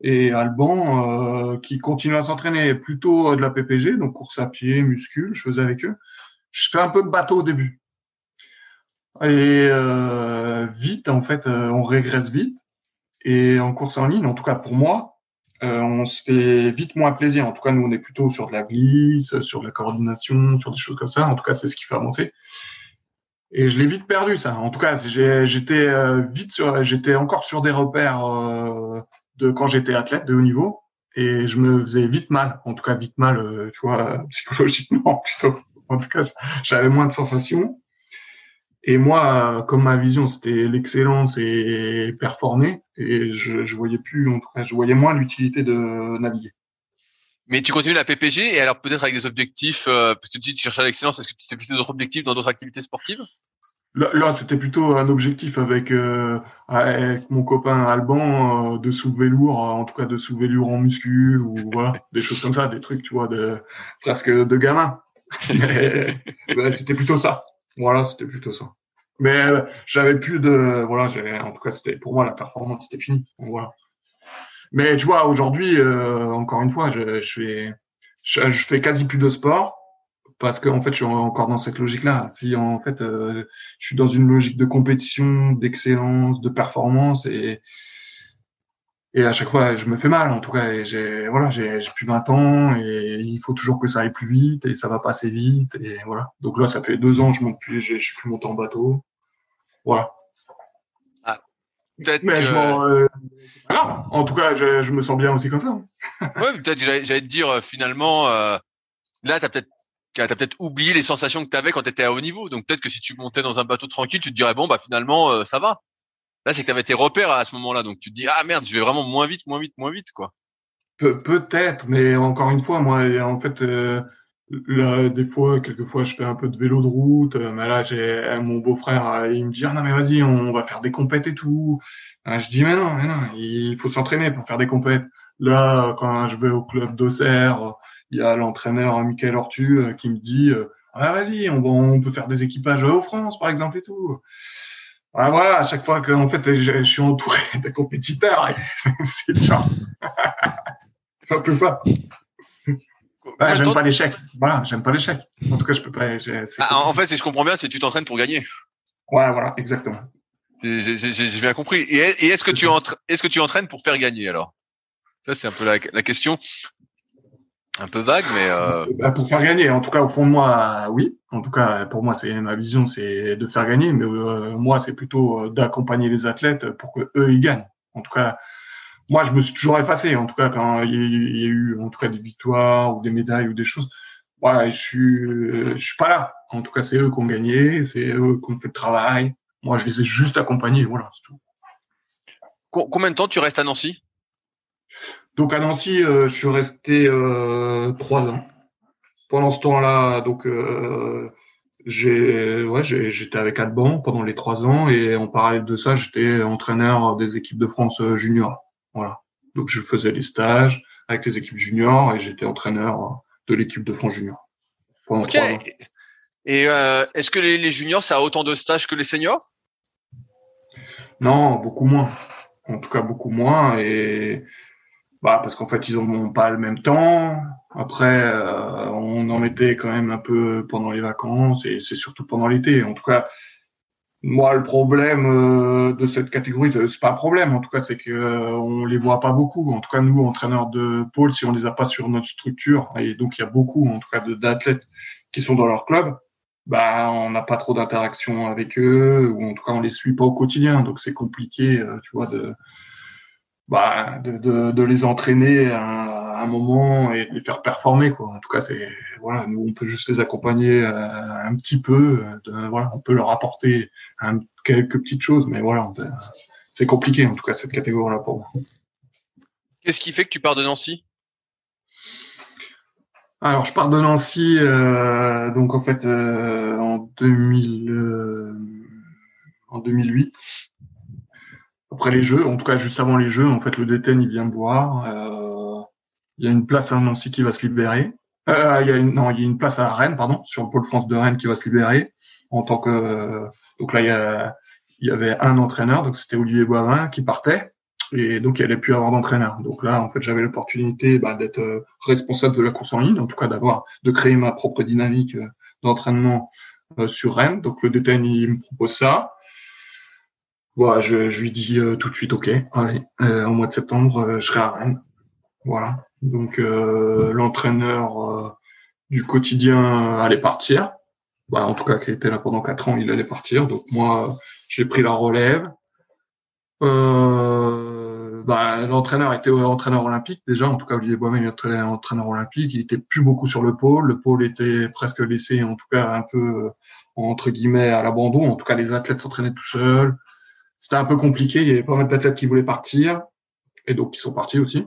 et Alban euh, qui continuaient à s'entraîner plutôt de la PPG, donc course à pied, muscule, je faisais avec eux. Je fais un peu de bateau au début. Et vite en fait on régresse vite. Et en course en ligne, en tout cas pour moi, euh, on se fait vite moins plaisir. En tout cas, nous, on est plutôt sur de la glisse, sur de la coordination, sur des choses comme ça. En tout cas, c'est ce qui fait avancer. Et je l'ai vite perdu, ça. En tout cas, j'étais euh, vite sur, j'étais encore sur des repères euh, de quand j'étais athlète de haut niveau, et je me faisais vite mal. En tout cas, vite mal, tu vois, [LAUGHS] psychologiquement plutôt. En tout cas, j'avais moins de sensations. Et moi, comme ma vision, c'était l'excellence et performer, et je, je voyais plus, en tout cas, je voyais moins l'utilité de naviguer. Mais tu continues la PPG et alors peut-être avec des objectifs, euh, parce que tu cherchais l'excellence, est-ce que tu t'es fixé d'autres objectifs dans d'autres activités sportives? Là, c'était plutôt un objectif avec, euh, avec mon copain Alban euh, de soulever lourd, en tout cas de soulever lourd en muscu ou voilà, des choses comme ça, des trucs, tu vois, de presque de gamin. [LAUGHS] c'était plutôt ça. Voilà, c'était plutôt ça. Mais euh, j'avais plus de voilà, en tout cas c'était pour moi la performance c'était fini. voilà. Mais tu vois aujourd'hui euh, encore une fois je, je fais je, fais quasi plus de sport parce que en fait je suis encore dans cette logique là. Si en fait euh, je suis dans une logique de compétition, d'excellence, de performance et et à chaque fois je me fais mal en tout cas j'ai voilà j'ai plus 20 ans et il faut toujours que ça aille plus vite et ça va passer vite et voilà donc là ça fait deux ans je monte plus je suis plus monté en bateau voilà. Ah. peut-être. Mais je que- m'en, euh. En tout cas, je, je me sens bien aussi comme ça. Ouais, peut-être que j'allais te dire euh, finalement euh, là t'as peut-être t'as peut-être oublié les sensations que t'avais quand t'étais à haut niveau. Donc peut-être que si tu montais dans un bateau tranquille, tu te dirais bon bah finalement euh, ça va. Là c'est que t'avais tes repères à ce moment-là, donc tu te dis ah merde je vais vraiment moins vite, moins vite, moins vite quoi. Pe- peut-être, mais encore une fois, moi, en fait, euh, là, des fois, quelquefois, je fais un peu de vélo de route. euh, Mais là, j'ai euh, mon beau-frère, il me dit ah non mais vas-y, on va faire des compètes et tout. Euh, je dis mais non, mais non, il faut s'entraîner pour faire des compètes. Là, quand je vais au club d'Auxerre, il y a l'entraîneur Michael Ortu qui me dit ah vas-y, on, on peut faire des équipages au France par exemple et tout. Ah, voilà, à chaque fois que en fait je, je suis entouré [LAUGHS] de compétiteurs, [LAUGHS] c'est c'est un peu ça. Ouais, de j'aime pas l'échec. Voilà, j'aime pas l'échec. En tout cas, je peux pas. c'est- Ah, en fait si je comprends bien, c'est que tu t'entraînes pour gagner. Ouais, voilà, exactement. J'ai bien compris. Et, et est-ce que est-ce que tu entraînes pour faire gagner alors? Ça c'est un peu la, la question, un peu vague, mais euh, Bah, pour faire gagner, en tout cas, au fond de moi, oui. En tout cas, pour moi, c'est ma vision, c'est de faire gagner. Mais euh, moi, c'est plutôt euh, d'accompagner les athlètes pour que eux ils gagnent. En tout cas, moi, je me suis toujours effacé. En tout cas, quand il y, a eu- il y a eu, en tout cas, des victoires ou des médailles ou des choses, ouais, je suis, euh, je suis pas là. En tout cas, c'est eux qui ont gagné, c'est eux qui ont fait le travail. Moi, je les ai juste accompagnés. Voilà, c'est tout. co- combien de temps tu restes à Nancy? Donc à Nancy, euh, je suis resté euh, trois ans. Pendant ce temps-là, donc euh, j'ai, ouais, j'étais avec Alban pendant les trois ans et en parallèle de ça, j'étais entraîneur des équipes de France junior. Voilà. Donc je faisais les stages avec les équipes juniors et j'étais entraîneur de l'équipe de France junior. Pendant trois ans. Et euh, est-ce que les, les juniors ça a autant de stages que les seniors? Non, beaucoup moins. En tout cas, beaucoup moins. Et bah, parce qu'en fait, ils n'ont pas le même temps. Après, euh, on en mettait quand même un peu pendant les vacances et c'est surtout pendant l'été. En tout cas, moi, le problème euh, de cette catégorie, c'est c'est pas un problème. En tout cas, c'est que euh, on les voit pas beaucoup. En tout cas, nous, entraîneurs de pôle, si on les a pas sur notre structure, et donc il y a beaucoup, en tout cas, d'athlètes qui sont dans leur club, bah, on n'a pas trop d'interaction avec eux, ou en tout cas, on les suit pas au quotidien. Donc, c'est compliqué, euh, tu vois, de, bah, de, de, de les entraîner à, un moment et de les faire performer, quoi. En tout cas, c'est, voilà, nous, on peut juste les accompagner euh, un petit peu, de- voilà, on peut leur apporter un- quelques petites choses, mais voilà, c'est compliqué, en tout cas, cette catégorie-là pour moi. Qu'est-ce qui fait que tu pars de Nancy? Alors, je pars de Nancy, euh, donc en fait, euh, en 2000, euh, en 2008. Après les Jeux, en tout cas juste avant les Jeux, en fait, le DTN il vient me voir. euh, il y a une place à Nancy qui va se libérer. Euh, il y a une, non, il y a une place à Rennes, pardon, sur le pôle France de Rennes qui va se libérer en tant que. euh, donc là, il y, a, il y avait un entraîneur, donc c'était Olivier Boivin qui partait. Et donc, il allait plus avoir d'entraîneur. Donc là, en fait, j'avais l'opportunité bah, d'être euh, responsable de la course en ligne, en tout cas d'avoir, de créer ma propre dynamique euh, d'entraînement sur Rennes. Donc le DTN, il me propose ça. Voilà, je, je lui dis euh, tout de suite, ok, allez, euh, au mois de septembre, euh, je serai à Rennes. Voilà. Donc euh, l'entraîneur euh, du quotidien allait partir. Bah, en tout cas, qui était là pendant quatre ans, il allait partir. Donc moi, j'ai pris la relève. Euh, bah, l'entraîneur était entraîneur olympique déjà. En tout cas, Olivier Boismin était entraîneur olympique. Il était plus beaucoup sur le pôle. Le pôle était presque laissé, en tout cas, un peu euh, entre guillemets à l'abandon. En tout cas, les athlètes s'entraînaient tout seuls. C'était un peu compliqué. Il y avait pas mal d'athlètes qui voulaient partir et donc qui sont partis aussi.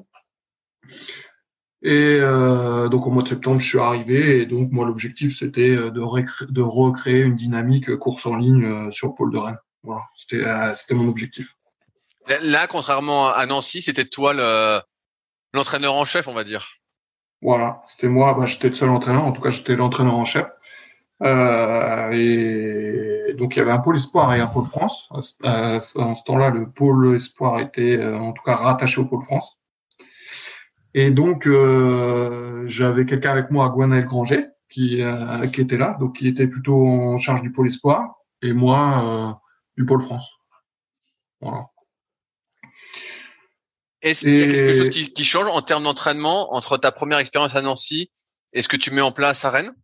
Et euh, donc au mois de septembre, je suis arrivé et donc moi l'objectif c'était euh, de, recré- de recréer une dynamique euh, course en ligne euh, sur le pôle de Rennes. Voilà, c'était euh, c'était mon objectif. Là, contrairement à Nancy, c'était toi le l'entraîneur en chef, on va dire. Voilà, c'était moi, bah, j'étais le seul entraîneur, en tout cas j'étais l'entraîneur en chef. Euh, et donc il y avait un pôle espoir et un pôle France. Euh, en ce temps-là, le pôle espoir était euh, en tout cas rattaché au pôle France. Et donc euh, j'avais quelqu'un avec moi, Gwenaël Granger, qui, euh, qui était là, donc qui était plutôt en charge du pôle espoir, et moi euh, du pôle France. Voilà. Est-ce qu'il y a quelque chose qui, qui change en termes d'entraînement entre ta première expérience à Nancy et ce que tu mets en place à Rennes?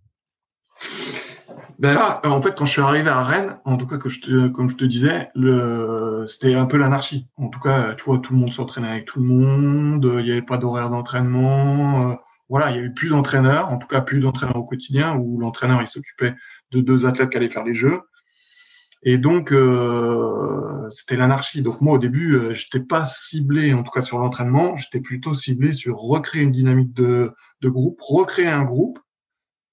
Ben là, en fait, quand je suis arrivé à Rennes, en tout cas, je te, comme je te disais, le, c'était un peu l'anarchie. En tout cas, tu vois, tout le monde s'entraînait avec tout le monde, il n'y avait pas d'horaire d'entraînement. Euh, voilà, il y avait plus d'entraîneurs, en tout cas plus d'entraîneurs au quotidien, où l'entraîneur il s'occupait de deux athlètes qui allaient faire les jeux. Et donc, euh, c'était l'anarchie. Donc moi, au début, euh, j'étais pas ciblé, en tout cas sur l'entraînement, j'étais plutôt ciblé sur recréer une dynamique de, de groupe, recréer un groupe,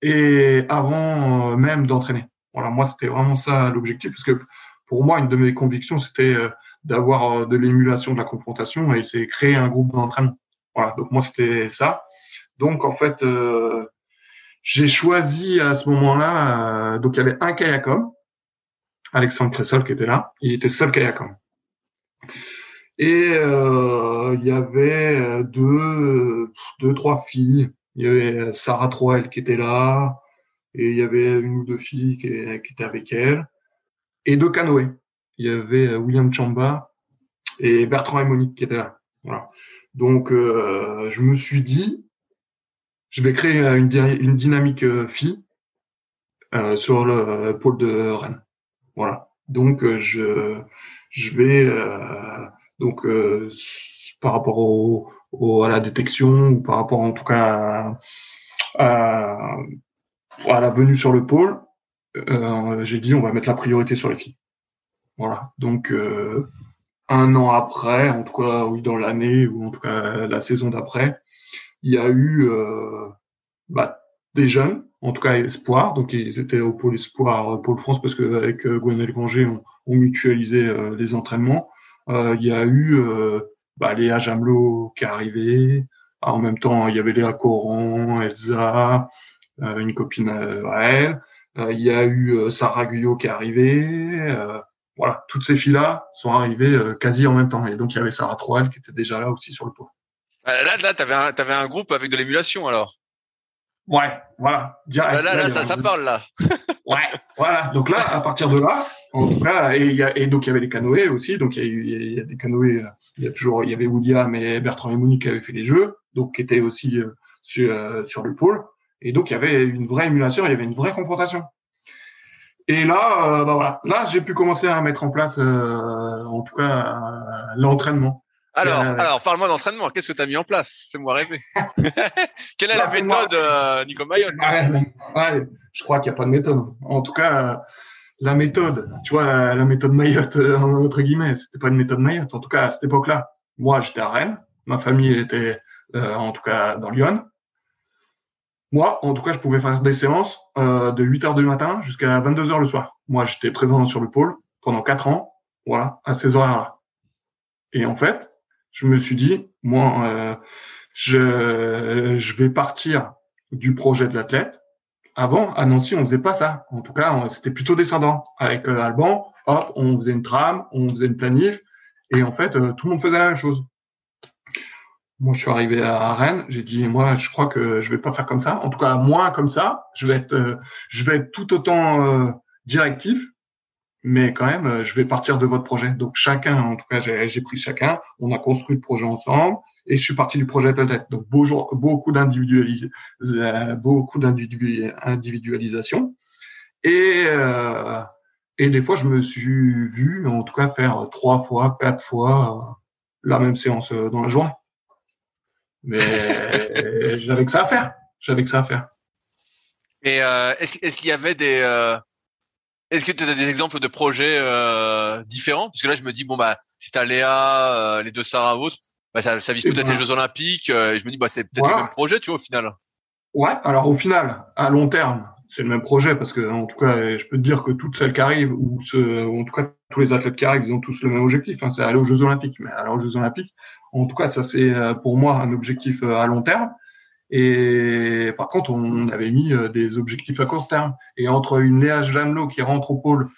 et avant euh, même d'entraîner. Voilà, moi, c'était vraiment ça l'objectif, parce que pour moi, une de mes convictions, c'était euh, d'avoir de l'émulation de la confrontation, et c'est créer un groupe d'entraînement. Voilà, donc moi, c'était ça. Donc, en fait, j'ai choisi à ce moment-là, donc il y avait un kayakом, Alexandre Cressol qui était là. Il était seul kayakom. Et euh, il y avait euh, deux, deux, trois filles. Il y avait Sarah Troel qui était là, et il y avait une ou deux filles qui, étaient avec elle, et deux canoës. Il y avait euh, William Chamba et Bertrand et Monique qui étaient là. Voilà. Donc je me suis dit, je vais créer une, dynamique fille sur le pôle de Rennes. Voilà. Donc euh, je je vais euh, donc euh, par rapport au, à la détection ou par rapport en tout cas à, à, la venue sur le pôle, j'ai dit on va mettre la priorité sur les filles. Voilà. Donc un an après, en tout cas oui dans l'année ou en tout cas la saison d'après, il y a eu bah, des jeunes en tout cas espoir. Donc ils étaient au pôle espoir, euh, pôle France, parce qu'avec euh, Gwenel Granger, on, on mutualisait euh, les entraînements. Il y a eu bah, Léa Jamelot qui est arrivée. En même temps, il y avait Léa Coran, Elsa, une copine à elle. il y a eu Sarah Guyot qui est arrivée. voilà, toutes ces filles-là sont arrivées quasi en même temps. Et donc il y avait Sarah Troel qui était déjà là aussi sur le pôle. Là, là, t'avais un, avais un groupe avec de l'émulation alors. Ouais, voilà. Direct. Là, là, ça, ça parle là. ouais, voilà. Donc là, à partir de là, en tout cas, et, y a, et donc il y avait les canoës aussi. Donc il y, y, y, a des canoës. Il y a toujours, il y avait William et Bertrand et Monique qui avaient fait les jeux, donc qui étaient aussi euh, sur, euh, sur le pôle. Et donc il y avait une vraie émulation, il y avait une vraie confrontation. Et là, euh, bah voilà, là j'ai pu commencer à mettre en place, en tout cas, l'entraînement. Alors, euh, alors parle-moi d'entraînement. Qu'est-ce que tu as mis en place? Fais-moi rêver. [LAUGHS] Quelle est la méthode, euh, Nico Mayotte? Ouais, Je crois qu'il n'y a pas de méthode. En tout cas, la méthode, tu vois, la, méthode Mayotte, euh, entre guillemets, c'était pas une méthode Mayotte. En tout cas, à cette époque-là, moi, j'étais à Rennes. Ma famille était, euh, en tout cas, dans Lyon. Moi, en tout cas, je pouvais faire des séances euh, de 8 heures du matin jusqu'à 22 heures le soir. Moi, j'étais présent sur le pôle pendant 4 ans, voilà, à ces horaires-là. Et en fait, je me suis dit, moi, je vais partir du projet de l'athlète. Avant, à Nancy, on faisait pas ça. En tout cas, c'était plutôt descendant. Avec euh, Alban, hop, on faisait une trame, on faisait une planif, et en fait, euh, tout le monde faisait la même chose. Moi, je suis arrivé à Rennes, j'ai dit, moi, je crois que je vais pas faire comme ça. En tout cas, moins comme ça. Je vais être, je vais être tout autant directif, mais quand même, euh, je vais partir de votre projet. Donc chacun, en tout cas, j'ai pris chacun, on a construit le projet ensemble, et je suis parti du projet peut-être. Donc beaucoup euh, beaucoup d'individualisation, et euh, et des fois, je me suis vu, en tout cas, faire trois fois, quatre fois la même séance dans la journée. Mais [LAUGHS] j'avais que ça à faire. J'avais que ça à faire. Et euh, est-ce qu'il y avait des est-ce que tu as des exemples de projets euh, différents? Parce que là, je me dis, bon, bah, si tu as Léa, euh, les deux Sarah autres, bah, ça, ça vise peut-être les Jeux Olympiques. Euh, et je me dis, bah, c'est peut-être le même projet, tu vois, au final. Ouais, alors au final, à long terme, c'est le même projet parce que, en tout cas, je peux te dire que toutes celles qui arrivent, ou, ce, en tout cas, tous les athlètes qui arrivent, ils ont tous le même objectif, hein, c'est aller aux Jeux Olympiques. Mais aller aux Jeux Olympiques, en tout cas, ça, c'est pour moi un objectif à long terme. Et par contre, on avait mis euh, des objectifs à court terme. Et entre une Léa Jamelot qui rentre au pôle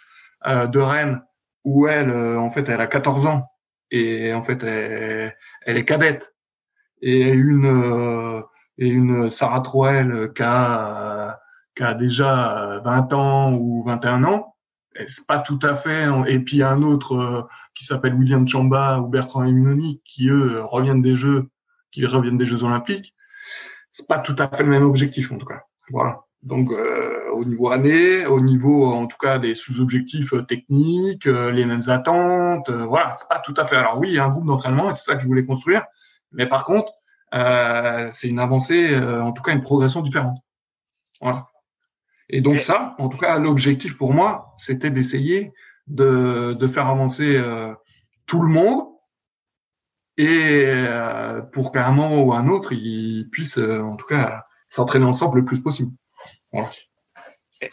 euh, de Rennes, où elle, euh, en fait, elle a 14 ans, et en fait, elle, est cadette, et une et une Sarah Troel qui a, qui a déjà 20 ans ou 21 ans, c'est pas tout à fait. Et puis un autre qui s'appelle William Chamba ou Bertrand Eminoni qui eux reviennent des Jeux, qui reviennent des Jeux Olympiques c'est pas tout à fait le même objectif en tout cas. Voilà. Donc euh, au niveau année, au niveau en tout cas des sous-objectifs techniques, les mêmes attentes. voilà, c'est pas tout à fait. Alors oui, il y a un groupe d'entraînement et c'est ça que je voulais construire. Mais par contre, c'est une avancée, en tout cas une progression différente. Voilà. Et donc ça, en tout cas, l'objectif pour moi, c'était d'essayer de, de, faire avancer tout le monde et euh, pour qu'à un moment ou un autre, ils puissent euh, en tout cas s'entraîner ensemble le plus possible.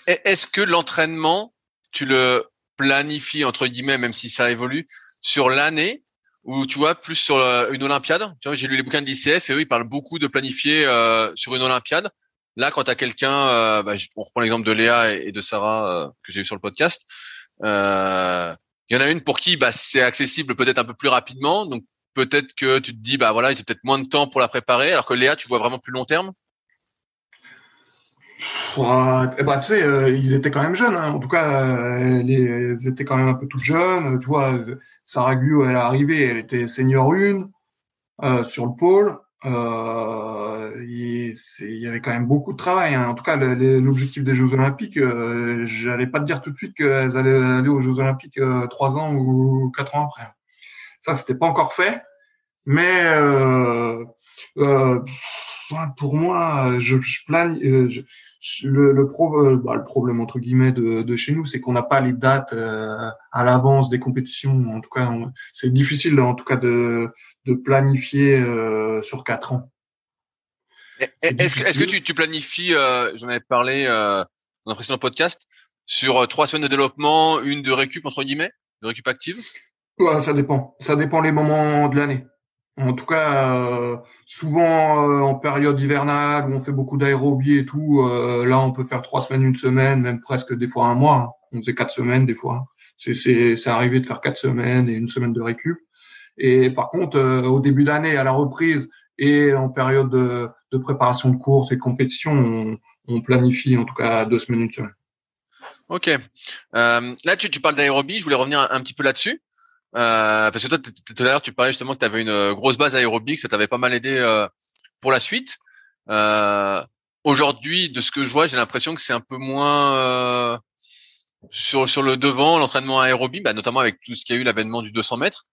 Est-ce que l'entraînement, tu le planifies entre guillemets, même si ça évolue, sur l'année ou tu vois plus sur euh, une Olympiade? Tu vois, j'ai lu les bouquins de l'ICF et eux ils parlent beaucoup de planifier sur une Olympiade. Là, quand tu as quelqu'un, bah, on reprend l'exemple de Léa et, de Sarah que j'ai eu sur le podcast. il y en a une pour qui bah, c'est accessible peut-être un peu plus rapidement, donc peut-être que tu te dis bah voilà, j'ai peut-être moins de temps pour la préparer, alors que Léa, tu vois vraiment plus long terme? Ben, tu sais, euh, ils étaient quand même jeunes. Hein. En tout cas, euh, ils étaient quand même un peu toutes jeunes. Tu vois, Sarah Gu, elle est arrivée, elle était senior 1 euh, sur le pôle. il, y avait quand même beaucoup de travail. Hein. En tout cas, l'objectif des Jeux Olympiques, j'allais pas te dire tout de suite qu'elles allaient aller aux Jeux Olympiques trois ans ou quatre ans après. Ça, c'était pas encore fait, mais euh, euh, pour moi, je, je plane. Euh, le, le, pro, bah, le, problème entre guillemets de, de chez nous, c'est qu'on n'a pas les dates à l'avance des compétitions. En tout cas, c'est difficile, en tout cas, de, de planifier sur quatre ans. Est-ce que, est que tu, tu planifies, j'en avais parlé dans un précédent podcast, sur trois semaines de développement, une de récup entre guillemets, de récup active? Ouais, ça dépend. Ça dépend les moments de l'année. En tout cas, euh, souvent euh, en période hivernale où on fait beaucoup d'aérobie et tout, euh, là on peut faire trois semaines, une semaine, même presque des fois un mois. On faisait quatre semaines des fois. C'est c'est c'est arrivé de faire quatre semaines et une semaine de récup. Et par contre, au début d'année, à la reprise et en période de, de préparation de course et de compétition, on, on, planifie en tout cas deux semaines, une semaine. Ok. là, tu, tu parles d'aérobie. Je voulais revenir un petit peu là-dessus. Euh, parce que toi, tout à l'heure, tu parlais justement que tu avais une euh, grosse base aérobique, ça t'avait pas mal aidé euh, pour la suite. Aujourd'hui, de ce que je vois, j'ai l'impression que c'est un peu moins sur sur le devant l'entraînement aérobie, bah, notamment avec tout ce qu'il y a eu l'avènement du 200 mètres.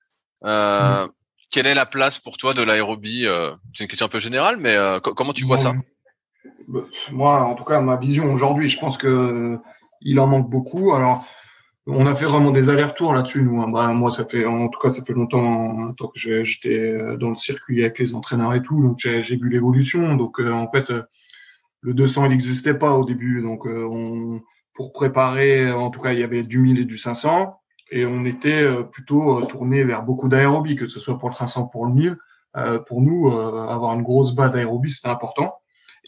Mmh. Quelle est la place pour toi de l'aérobie C'est une question un peu générale, mais comment tu vois ça? bah, Moi, en tout cas, ma vision aujourd'hui, je pense que il en manque beaucoup. Alors, on a fait vraiment des allers-retours là-dessus, nous. Hein. Bah, moi, ça fait, en tout cas, ça fait longtemps, que j'étais dans le circuit avec les entraîneurs et tout, donc j'ai vu l'évolution. Donc, euh, en fait, euh, le 200, il n'existait pas au début. Donc, euh, on, pour préparer, en tout cas, il y avait du 1000 et du 500, et on était plutôt tourné vers beaucoup d'aérobie, que ce soit pour le 500, pour le 1000. pour nous, avoir une grosse base aérobie, c'était important.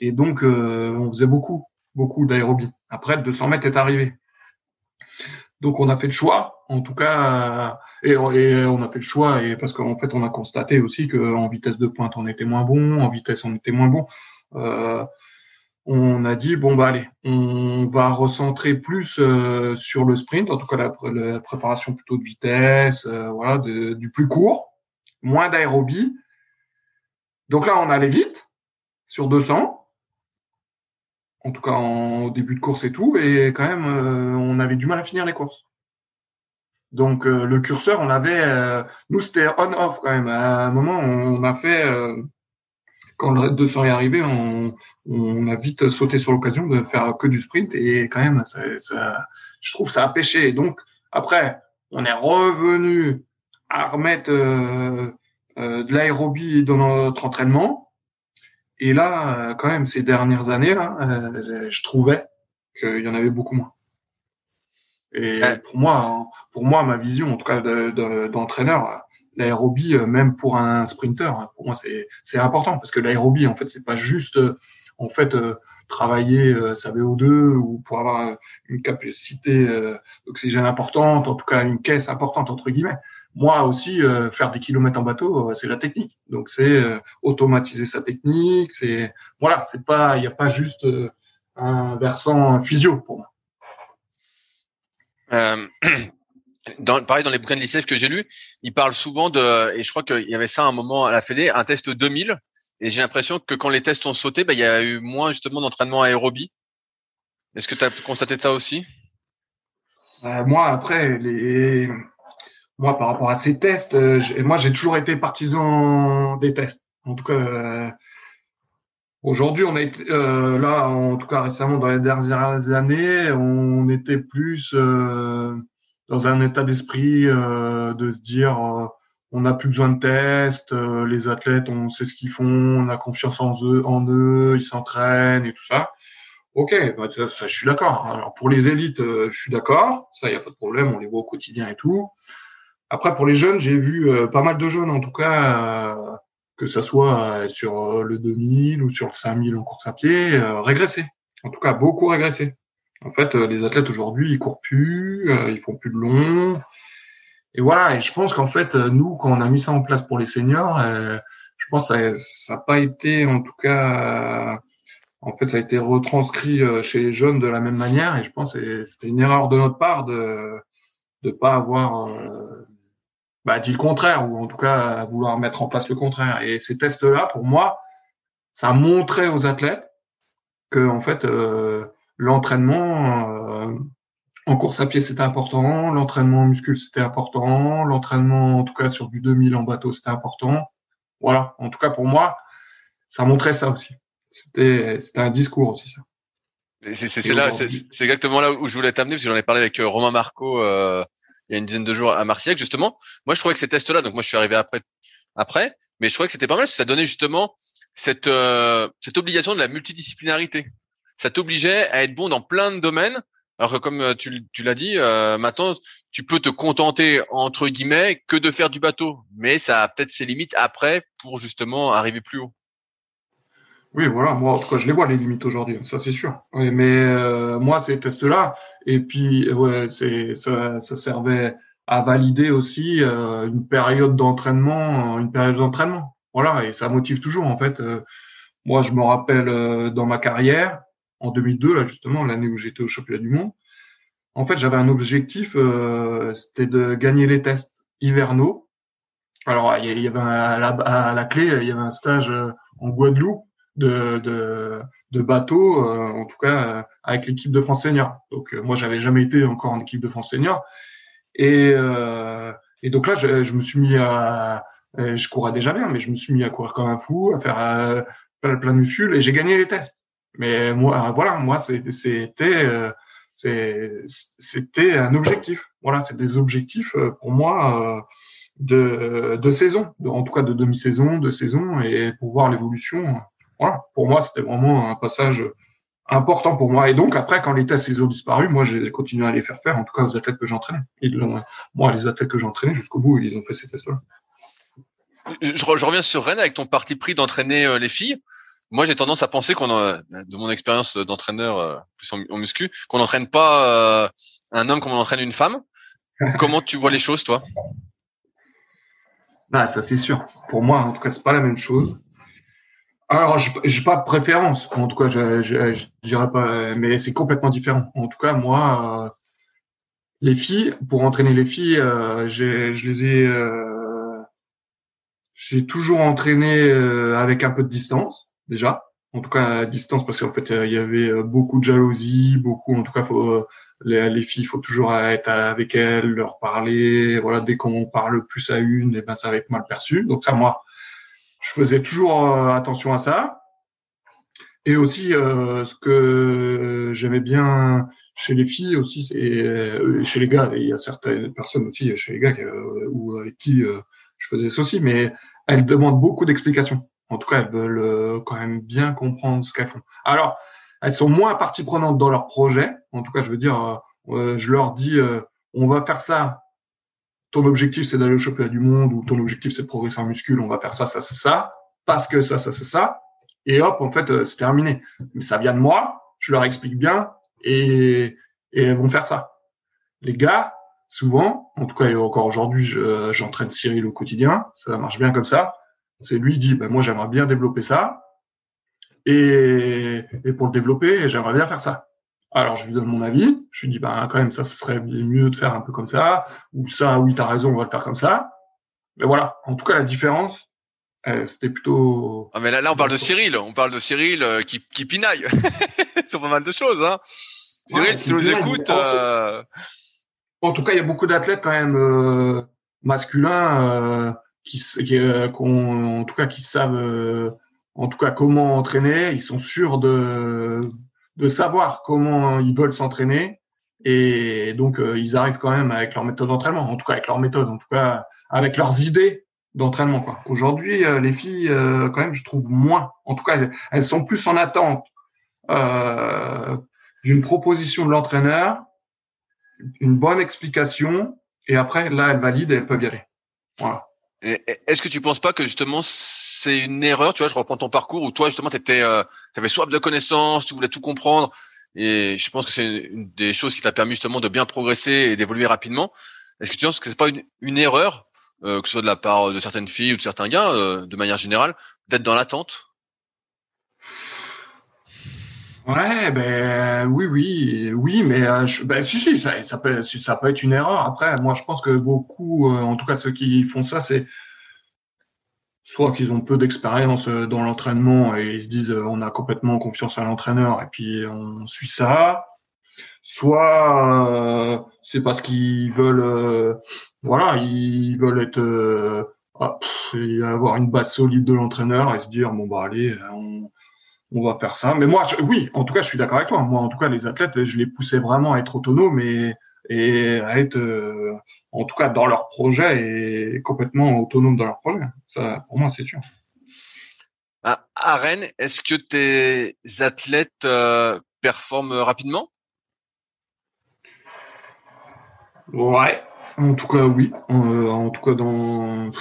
Et donc, on faisait beaucoup, beaucoup d'aérobie. Après, le 200 mètres est arrivé. Donc on a fait le choix, en tout cas, euh, et, on a fait le choix, et parce qu'en fait on a constaté aussi qu'en vitesse de pointe on était moins bon, en vitesse on était moins bon. Euh, on a dit bon bah allez, on va recentrer plus euh, sur le sprint, en tout cas la, préparation plutôt de vitesse, voilà, du plus court, moins d'aérobie. Donc là on allait vite sur 200, en tout cas en, début de course et tout, et quand même, euh, on avait du mal à finir les courses. Donc euh, le curseur, on avait, euh, nous c'était on-off quand même. À un moment, on, a fait, quand le Red 200 est arrivé, on, on a vite sauté sur l'occasion de faire que du sprint, et quand même, ça, ça, je trouve ça a pêché. Donc après, on est revenu à remettre de l'aérobie dans notre entraînement. Et là, euh, quand même, ces dernières années, là, euh, je trouvais qu'il y en avait beaucoup moins. Et pour moi, hein, pour moi, ma vision, en tout cas d'entraîneur, l'aérobie, euh, même pour un sprinter, hein, pour moi, c'est important parce que l'aérobie, en fait, c'est pas juste en fait travailler sa VO2 ou pour avoir une capacité d'oxygène importante, en tout cas une caisse importante entre guillemets. Moi aussi, euh, faire des kilomètres en bateau, euh, c'est la technique. Donc c'est euh, automatiser sa technique. C'est voilà, c'est pas, il n'y a pas juste un versant physio pour moi. [CLEARS THROAT] Dans, pareil dans les bouquins de l'ICF que j'ai lus, ils parlent souvent de, et je crois qu'il y avait ça à un moment à la Fédé, un test 2000. Et j'ai l'impression que quand les tests ont sauté, bah, il y a eu moins justement d'entraînement aérobie. Est-ce que tu as constaté ça aussi? Euh, Moi, après, les... moi, par rapport à ces tests, euh, moi, j'ai toujours été partisan des tests. En tout cas, euh, aujourd'hui, on a été là, en tout cas récemment, dans les dernières années, on était plus dans un état d'esprit de se dire on n'a plus besoin de tests, les athlètes, on sait ce qu'ils font, on a confiance en eux, en eux, ils s'entraînent et tout ça. Ok, bah, ça, je suis d'accord. Alors pour les élites, euh, je suis d'accord. Ça, il n'y a pas de problème. On les voit au quotidien et tout. Après, pour les jeunes, j'ai vu euh, pas mal de jeunes, en tout cas, euh, que ça soit sur le 2000 ou sur le 5000 en course à pied, régresser. En tout cas, beaucoup régresser. En fait, les athlètes aujourd'hui, ils courent plus, ils font plus de long. Et voilà. Et je pense qu'en fait, nous, quand on a mis ça en place pour les seniors, je pense que ça n'a pas été, en tout cas en fait, ça a été retranscrit euh, chez les jeunes de la même manière, et je pense que c'était une erreur de notre part de ne pas avoir euh, bah, dit le contraire, ou en tout cas vouloir mettre en place le contraire. Et ces tests-là, pour moi, ça montrait aux athlètes que en fait euh, l'entraînement en course à pied c'était important, l'entraînement en muscule c'était important, l'entraînement en tout cas sur du 2000 en bateau c'était important. Voilà, en tout cas pour moi, ça montrait ça aussi. C'était c'était un discours aussi ça. C'est exactement là où je voulais t'amener parce que j'en ai parlé avec euh, Romain Marco euh, il y a une dizaine de jours à Marseille justement. Moi, je trouvais que ces tests-là, donc moi je suis arrivé après, après, mais je trouvais que c'était pas mal parce que ça donnait justement cette euh, cette obligation de la multidisciplinarité. Ça t'obligeait à être bon dans plein de domaines. Alors que comme euh, tu, tu l'as dit, euh, maintenant tu peux te contenter entre guillemets que de faire du bateau, mais ça a peut-être ses limites après pour justement arriver plus haut. Oui, voilà, moi, en tout cas, je les vois les limites aujourd'hui, ça c'est sûr. mais euh, moi, ces tests-là, et puis, ouais, c'est ça, ça servait à valider aussi euh, une période d'entraînement, une période d'entraînement. Voilà, et ça motive toujours en fait. Euh, moi, je me rappelle dans ma carrière, en 2002, là justement, l'année où j'étais au championnat du monde, en fait, j'avais un objectif, c'était de gagner les tests hivernaux. Alors, il y avait à la, à la clé, il y avait un stage en Guadeloupe de, de, de bateau, euh, en tout cas euh, avec l'équipe de France senior. Donc euh, moi j'avais jamais été encore en équipe de France senior et, et donc là je, je, me suis mis à je courais déjà bien mais je me suis mis à courir comme un fou, à faire plein de muscles et j'ai gagné les tests. Mais moi voilà moi c'était c'était un objectif. Voilà c'est des objectifs pour moi de, de saison, en tout cas de demi-saison, de saison, et pour voir l'évolution voilà, pour moi, c'était vraiment un passage important pour moi. Et donc, après, quand les tests ont disparu, moi, j'ai continué à les faire faire, en tout cas aux athlètes que j'entraînais. Moi, les athlètes que j'entraînais jusqu'au bout, ils ont fait ces tests-là. Je, reviens sur Rennes avec ton parti pris d'entraîner euh, les filles. Moi, j'ai tendance à penser qu'on, de mon expérience d'entraîneur euh, plus en, muscu, qu'on n'entraîne pas euh, un homme comme on entraîne une femme. [LAUGHS] Comment tu vois les choses, toi? Bah, ça c'est sûr. Pour moi, en tout cas, c'est pas la même chose. Alors, j'ai pas de préférence. En tout cas, je, je, dirais pas, mais c'est complètement différent. En tout cas, moi, euh, les filles, pour entraîner les filles, euh, je les ai, euh, j'ai toujours entraîné avec un peu de distance déjà. En tout cas, distance parce qu'en fait, il y avait beaucoup de jalousie, beaucoup. En tout cas, faut les, les filles, il faut toujours être avec elles, leur parler. Voilà, dès qu'on parle plus à une, et eh ben ça va être mal perçu. Donc ça, moi je faisais toujours euh, attention à ça. Et aussi, euh, ce que j'aimais bien chez les filles aussi, c'est euh, chez les gars. il y a certaines personnes aussi chez les gars ou avec qui je faisais ça aussi, mais elles demandent beaucoup d'explications. En tout cas, elles veulent quand même bien comprendre ce qu'elles font. Alors, elles sont moins partie prenante dans leur projet. En tout cas, je veux dire, je leur dis, on va faire ça ton objectif c'est d'aller au championnat du monde ou ton objectif c'est de progresser en muscule, on va faire ça, ça, ça, ça, parce que ça, ça, c'est ça. Et hop, en fait, euh, c'est terminé. Mais ça vient de moi, je leur explique bien et, et elles vont faire ça. Les gars, souvent, en tout cas encore aujourd'hui, j'entraîne Cyril au quotidien, ça marche bien comme ça. C'est lui dit, ben moi j'aimerais bien développer ça et, et pour le développer, j'aimerais bien faire ça. Alors je lui donne mon avis, je lui dis ben quand même ça ce serait mieux de faire un peu comme ça ou ça oui tu as raison on va le faire comme ça. Mais voilà, en tout cas la différence c'était plutôt. Ah mais là, là, on parle de Cyril. On parle de Cyril qui, qui pinaille [LAUGHS] sur pas mal de choses. Hein. Cyril, si tu nous écoutes. En tout cas, il y a beaucoup d'athlètes quand même masculins qui, qui en tout cas, qui savent en tout cas comment entraîner. Ils sont sûrs de de savoir comment ils veulent s'entraîner et donc euh, ils arrivent quand même avec leur méthode d'entraînement, en tout cas avec leur méthode, en tout cas avec leurs idées d'entraînement. Aujourd'hui, euh, les filles, euh, quand même, je trouve moins. En tout cas, elles, sont plus en attente d'une proposition de l'entraîneur, une bonne explication, et après, là, elles valident et elles peuvent y aller. Voilà. Est-ce que tu penses pas que justement c'est une erreur Tu vois, je reprends ton parcours où toi justement tu euh, avais soif de connaissances, tu voulais tout comprendre, et je pense que c'est une des choses qui t'a permis justement de bien progresser et d'évoluer rapidement. Est-ce que tu penses que c'est pas une, une erreur, euh, que ce soit de la part de certaines filles ou de certains gars, euh, de manière générale, d'être dans l'attente Ouais, ben oui, oui, oui, mais euh, ben, si, si, ça, ça, peut, ça peut être une erreur. Après, moi, je pense que beaucoup, euh, en tout cas ceux qui font ça, c'est soit qu'ils ont peu d'expérience euh, dans l'entraînement et ils se disent on a complètement confiance à l'entraîneur et puis on suit ça, soit c'est parce qu'ils veulent, voilà, ils veulent être, ah, avoir une base solide de l'entraîneur et se dire bon bah allez, on on va faire ça. Mais moi, oui, en tout cas, je suis d'accord avec toi. Moi, en tout cas, les athlètes, je les poussais vraiment à être autonomes et, et à être, euh, en tout cas, dans leur projet et complètement autonomes dans leur projet. Ça, pour moi, c'est sûr. À, Rennes, est-ce que tes athlètes euh, performent rapidement? Ouais, en tout cas, oui. Euh, en tout cas, dans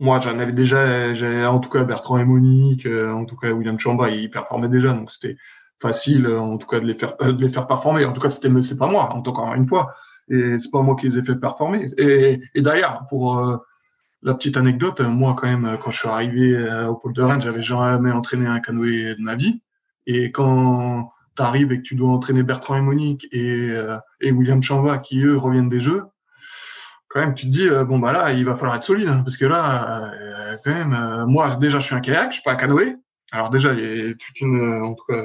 moi, j'en avais déjà, en tout cas Bertrand et Monique, euh, en tout cas William Chamba, ils performaient déjà, donc c'était facile, euh, en tout cas de les faire, euh, de les faire performer. En tout cas, c'était, c'est pas moi, encore une fois, et c'est pas moi qui les ai fait performer. Et, et d'ailleurs, pour la petite anecdote, moi quand même, quand je suis arrivé au pôle de Rennes, j'avais jamais entraîné un canoë de ma vie, et quand tu arrives et que tu dois entraîner Bertrand et Monique et, et William Chamba qui eux reviennent des jeux, quand même, tu te dis, euh, bon, bah là, il va falloir être solide, hein, parce que là, euh, quand même, euh, moi, déjà, je suis un kayak, je suis pas un canoë. Alors, déjà, il y a toute une, en tout cas,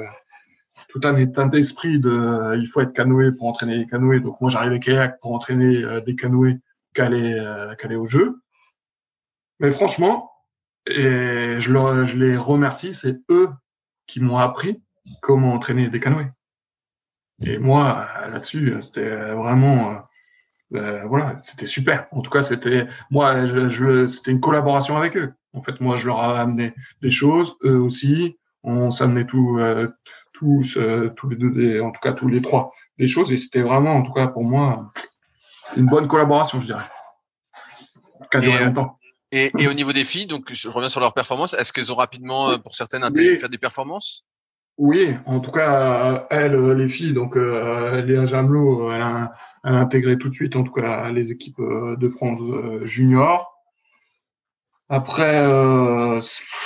tout un état d'esprit de, il faut être canoë pour entraîner les canoës. Donc, moi, j'arrive kayak pour entraîner des canoës calés, calés au jeu. Mais franchement, et je, leur, je les remercie, c'est eux qui m'ont appris comment entraîner des canoës. Et moi, là-dessus, c'était vraiment, euh, voilà, c'était super. En tout cas, c'était moi, je, je c'était une collaboration avec eux. En fait, moi, je leur ai amené des choses, eux aussi. On s'amenait euh, tous, euh, tous les deux, en tout cas tous les trois, des choses. Et c'était vraiment, en tout cas pour moi, une bonne collaboration, je dirais. et, longtemps. Et, et, au niveau des filles, donc je reviens sur leur performance. Est-ce qu'elles ont rapidement, pour certaines, intégré faire des performances? Oui, en tout cas, elles, les filles, donc Léa Jamelot, elle a intégré tout de suite, en tout cas, les équipes euh, de France euh, junior. Après, euh,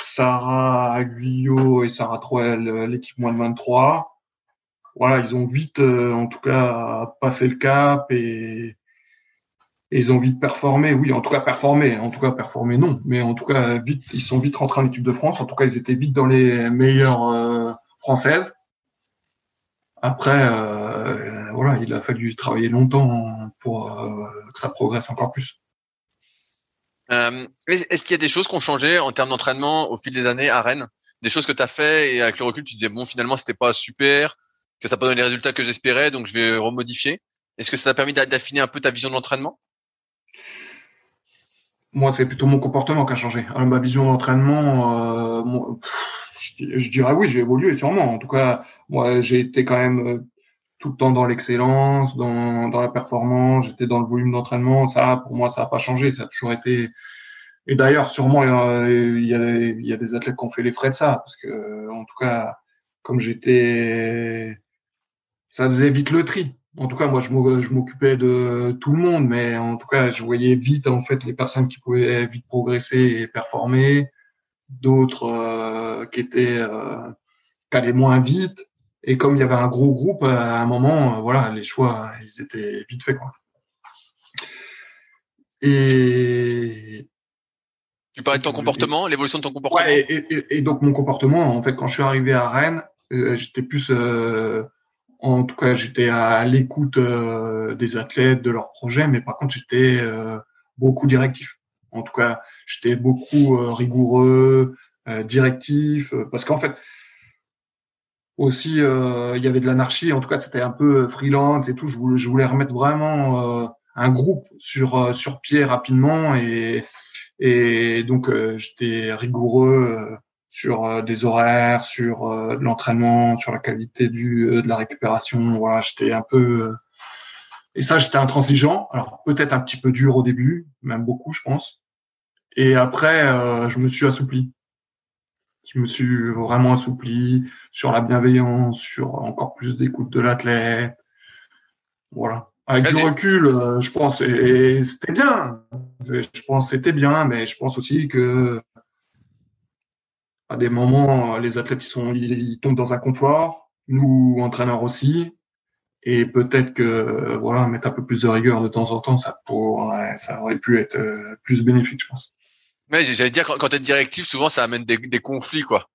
Sarah Guyot et Sarah Troel, l'équipe moins de 23. Voilà, ils ont vite, en tout cas, passé le cap et, ils ont vite performé. Oui, en tout cas, performé. En tout cas, performé, non. Mais en tout cas, vite, ils sont vite rentrés en équipe de France. En tout cas, ils étaient vite dans les meilleures françaises. Après, euh, voilà, il a fallu travailler longtemps pour euh, que ça progresse encore plus. Euh, est-ce qu'il y a des choses qui ont changé en termes d'entraînement au fil des années à Rennes? Des choses que tu as fait et avec le recul, tu disais bon, finalement, c'était pas super, que ça n'a pas donné les résultats que j'espérais, donc je vais remodifier. Est-ce que ça t'a permis d'affiner un peu ta vision d'entraînement Moi, c'est plutôt mon comportement qui a changé. ma vision d'entraînement, je, dirais oui, j'ai évolué sûrement. En tout cas, moi, j'ai été quand même euh, tout le temps dans l'excellence, dans, dans la performance, j'étais dans le volume d'entraînement. Ça, pour moi, ça n'a pas changé. Ça a toujours été. Et d'ailleurs, sûrement, il y, a, il y a des athlètes qui ont fait les frais de ça, parce que, en tout cas, comme j'étais, ça faisait vite le tri. En tout cas, moi, je m'occupais de tout le monde, mais en tout cas, je voyais vite en fait les personnes qui pouvaient vite progresser et performer d'autres euh, qui étaient euh, qui allaient moins vite. Et comme il y avait un gros groupe, à un moment, euh, voilà, les choix, ils étaient vite faits, quoi. Et Tu parlais de ton comportement, l'évolution de ton comportement? Ouais, et, et, donc mon comportement, en fait, quand je suis arrivé à Rennes, euh, j'étais plus, euh, en tout cas, j'étais à l'écoute euh, des athlètes, de leurs projets, mais par contre, j'étais beaucoup directif. En tout cas, j'étais beaucoup rigoureux, directif, parce qu'en fait, aussi, il y avait de l'anarchie. En tout cas, c'était un peu freelance et tout. Je voulais, je voulais remettre vraiment un groupe sur sur pied rapidement et et donc j'étais rigoureux sur euh, des horaires, sur euh, l'entraînement, sur la qualité du euh, de la récupération. Voilà, j'étais un peu et ça j'étais intransigeant. Alors peut-être un petit peu dur au début, même beaucoup je pense. Et après je me suis assoupli. Je me suis vraiment assoupli sur la bienveillance, sur encore plus d'écoute de l'athlète. Voilà. Avec du recul, je pense, et c'était bien. Je pense c'était bien, mais je pense aussi que à des moments, les athlètes ils sont, ils, tombent dans un confort, nous entraîneurs aussi, et peut-être que voilà, mettre un peu plus de rigueur de temps en temps, ça pourrait, ça aurait pu être euh, plus bénéfique, je pense. Mais j'allais dire quand, quand tu es directif, souvent ça amène des, des conflits, quoi.